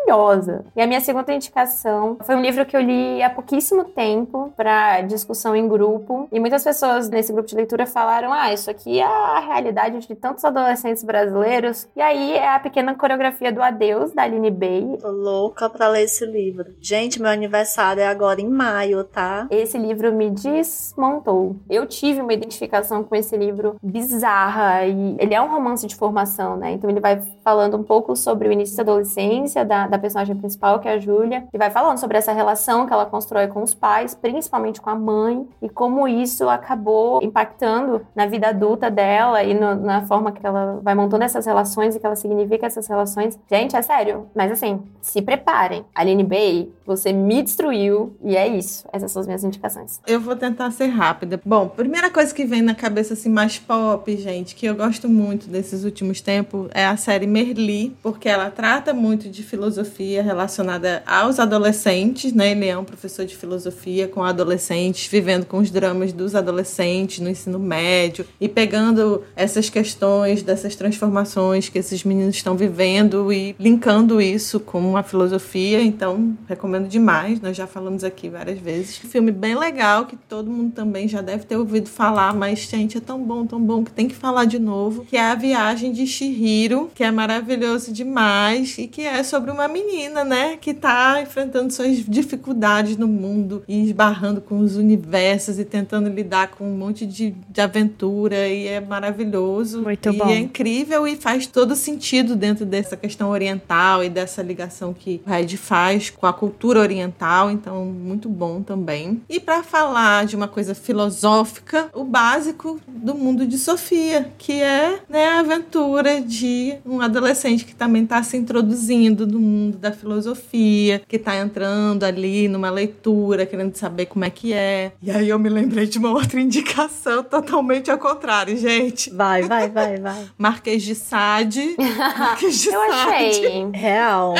E a minha segunda indicação foi um livro que eu li há pouquíssimo tempo para discussão em grupo. E muitas pessoas nesse grupo de leitura falaram: ah, isso aqui é a realidade de tantos adolescentes brasileiros. E aí é a pequena coreografia do Adeus, da Aline Bay. Tô louca pra ler esse livro. Gente, meu aniversário é agora em maio, tá? Esse livro me desmontou. Eu tive uma identificação com esse livro bizarra e ele é um romance de formação, né? Então ele vai falando um pouco sobre o início da adolescência da, da personagem principal, que é a Júlia, e vai falando sobre essa relação que ela constrói com os pais, principalmente com a mãe, e como isso acabou impactando na vida adulta dela e no- na forma que ela vai montando essas relações e que ela significa essas relações. Gente, é sério. Mas assim, se preparem. Aline Bay, você me destruiu e é isso. Essas são as minhas indicações. Eu vou tentar ser rápida. Bom, primeira coisa que vem na cabeça assim mais pop, gente, que eu gosto muito desses últimos tempos é a série Merli, porque ela trata muito de filosofia relacionada aos adolescentes, né? Ele é um professor de filosofia com adolescentes, vivendo com os dramas dos adolescentes no ensino médio e pegando essas questões dessas transformações que esses meninos estão vivendo e linkando isso com a filosofia. Então, recomendo demais. Nós já falamos aqui várias vezes. Um filme bem legal que todo mundo também já deve ter ouvido falar, mas gente, é tão bom, tão bom que tem que falar de novo, que é A Viagem de Chihiro, que é maravilhoso demais e que é sobre uma menina, né, que tá enfrentando suas dificuldades no mundo e esbarrando com os universos e tentando lidar com um monte de, de aventura e é maravilhoso. Muito e bom. é incrível e faz todo sentido dentro dessa questão oriental e dessa ligação que o Red faz com a cultura oriental, então muito bom também. E para falar de uma coisa filosófica, o básico do mundo de Sofia, que é né, a aventura de um adolescente que também está se introduzindo no mundo da filosofia, que está entrando ali numa leitura, querendo saber como é que é. E aí eu me lembrei de uma outra indicação totalmente ao contrário, gente. Vai, vai, vai, vai. Marquês de Sade. Marquês de Eu Sade. achei. Real.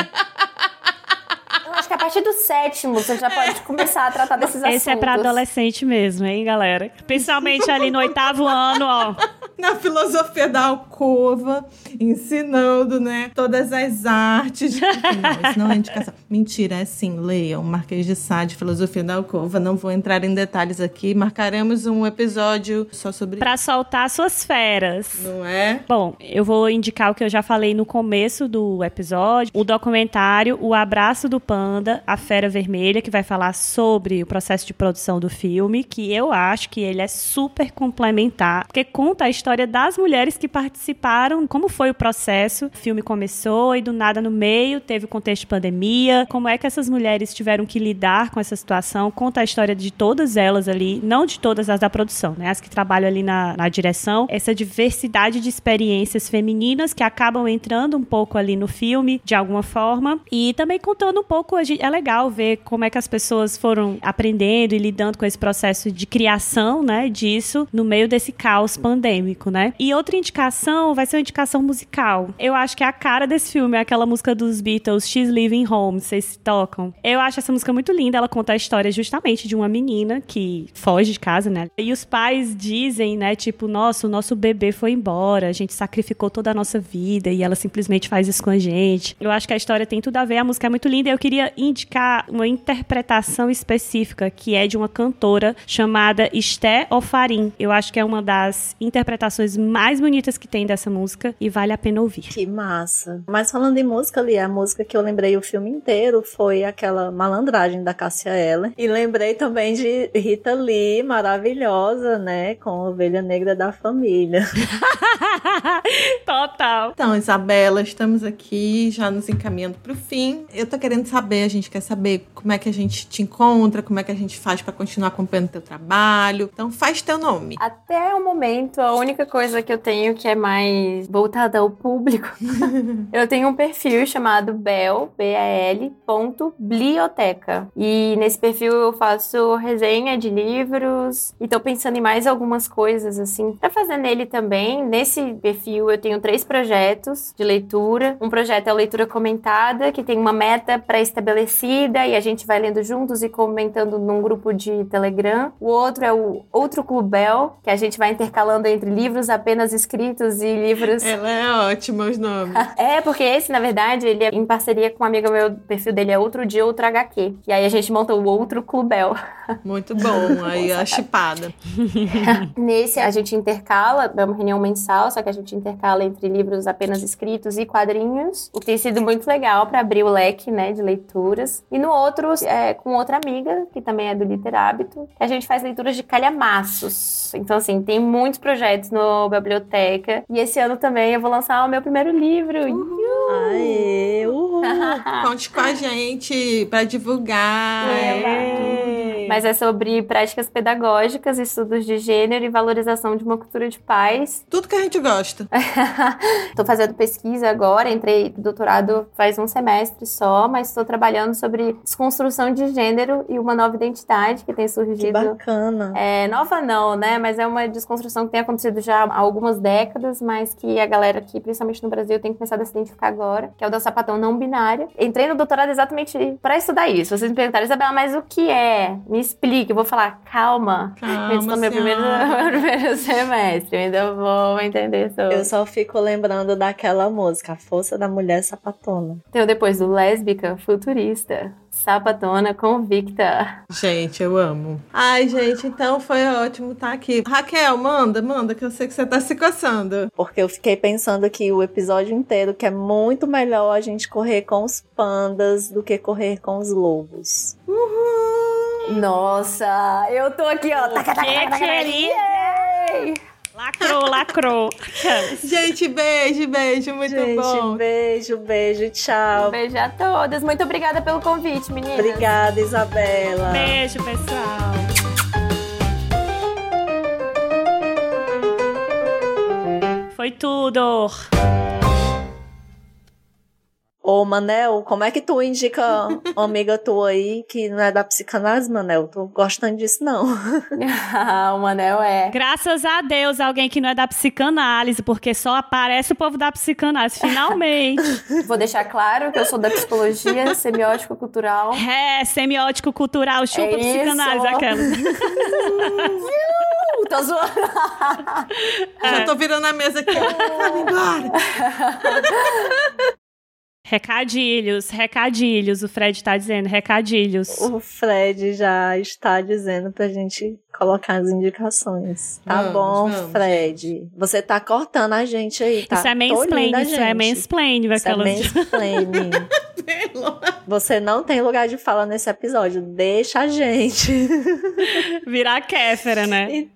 Acho que a partir do sétimo você já pode começar a tratar desses assuntos. Esse é pra adolescente mesmo, hein, galera? Principalmente ali no oitavo ano, ó. Na filosofia da alcova, ensinando, né, todas as artes. Não, isso não é indicação. Mentira, é sim, leiam Marquês de Sade, Filosofia da Alcova. Não vou entrar em detalhes aqui. Marcaremos um episódio só sobre Pra soltar suas feras. não é? Bom, eu vou indicar o que eu já falei no começo do episódio, o documentário O Abraço do A Fera Vermelha, que vai falar sobre o processo de produção do filme, que eu acho que ele é super complementar, porque conta a história das mulheres que participaram, como foi o processo. O filme começou e do nada no meio teve o contexto de pandemia, como é que essas mulheres tiveram que lidar com essa situação, conta a história de todas elas ali, não de todas as da produção, né, as que trabalham ali na, na direção, essa diversidade de experiências femininas que acabam entrando um pouco ali no filme, de alguma forma, e também contando um pouco, a é legal ver como é que as pessoas foram aprendendo e lidando com esse processo de criação, né, disso no meio desse caos pandêmico, né? E outra indicação vai ser uma indicação musical. Eu acho que a cara desse filme é aquela música dos Beatles, She's Living Home, vocês tocam. Eu acho essa música muito linda, ela conta a história justamente de uma menina que foge de casa, né? E os pais dizem, né, tipo, nossa, o nosso bebê foi embora, a gente sacrificou toda a nossa vida e ela simplesmente faz isso com a gente. Eu acho que a história tem tudo a ver, a música é muito linda e eu queria indicar uma interpretação específica que é de uma cantora chamada Esté Ofarim. Eu acho que é uma das interpretações mais bonitas que tem dessa música e vale a pena ouvir. Que massa. Mas falando em música ali, a música que eu lembrei o filme inteiro foi aquela malandragem da Cássia Eller. E lembrei também de Rita Lee, maravilhosa, né? Com Ovelha Negra da Família. Total. Então, Isabela, estamos aqui já nos encaminhando para o fim. Eu tô querendo saber, a gente quer saber como é que a gente te encontra, como é que a gente faz para continuar acompanhando teu trabalho. Então, faz teu nome. Até o momento, a única coisa que eu tenho que é mais voltada ao público, eu tenho um perfil chamado Bel, B-A-L, ponto, biblioteca. E nesse perfil eu faço resenha de livros e tô pensando em mais algumas coisas, assim, pra fazer nele também. Nesse perfil eu tenho três projetos de leitura. Um projeto é a leitura comentada, que tem uma meta pré-estabelecida e a gente vai lendo juntos e comentando num grupo de Telegram. O outro é o Outro Clubel, que a gente vai intercalando entre livros apenas escritos e livros. Ela é ótima, os nomes. é, porque esse, na verdade, ele é em parceria com um amigo meu, o perfil dele é Outro Dia, Outro HQ. E aí a gente monta o Outro Clubel. Muito bom, aí a chipada. Nesse a gente intercala, é uma reunião mensal, só que a gente intercala entre livros apenas escritos e quadrinhos, o que tem sido muito legal para abrir o leque, né, de leituras. E no outro, é com outra amiga, que também é do Literábito, a gente faz leituras de calhamaços. Então, assim, tem muitos projetos no Biblioteca. E esse ano também eu vou lançar o meu primeiro livro. Uhul. Aê, uhul. Conte com a gente para divulgar. É. Mas é sobre práticas pedagógicas, estudos de gênero e valorização de uma cultura de paz. Tudo que a gente gosta. Estou fazendo pesquisa agora, entrei no doutorado faz um semestre só, mas estou trabalhando sobre desconstrução de gênero e uma nova identidade que tem surgido. Que bacana. É, nova não, né? Mas é uma desconstrução que tem acontecido já há algumas décadas, mas que a galera aqui, principalmente no Brasil, tem começado a se identificar agora, que é o da sapatão não binária. Entrei no doutorado exatamente para estudar isso. Vocês me perguntaram, Isabela, mas o que é? Me explique. Eu vou falar, calma. Calma, eu estou no meu primeiro, meu primeiro semestre, eu ainda vou entender sobre. Eu só fico lembrando daquela música, A Força da Mulher Sapatona. Tem o depois do lésbica futurista. Sapatona convicta. Gente, eu amo. Ai, gente, então foi ótimo estar aqui. Raquel, manda, manda, que eu sei que você tá se coçando. Porque eu fiquei pensando que o episódio inteiro que é muito melhor a gente correr com os pandas do que correr com os lobos. Uhul! Nossa, eu tô aqui, ó. Taca, taca, taca, taca, querida! Lacrou, lacrou. Gente, beijo, beijo, muito Gente, bom. beijo, beijo, tchau. Um beijo a todas. Muito obrigada pelo convite, meninas. Obrigada, Isabela. Beijo, pessoal. Foi tudo. Ô, Manel, como é que tu indica uma amiga tua aí que não é da psicanálise, Manel? Tô gostando disso, não. o Manel é. Graças a Deus, alguém que não é da psicanálise, porque só aparece o povo da psicanálise, finalmente. Vou deixar claro que eu sou da psicologia semiótico-cultural. É, semiótico-cultural, chupa É psicanálise isso. aquela. Tô zoando. Já tô virando a mesa aqui. Vamos embora. Recadilhos, recadilhos, o Fred tá dizendo, recadilhos. O Fred já está dizendo pra gente colocar as indicações. Tá Vamos, bom, vamos. Fred? Você tá cortando a gente aí, tá? Isso é mansplaining, isso é mansplaining, Isso é mansplaining. Você não tem lugar de fala nesse episódio. Deixa a gente. Virar Kéfera, né?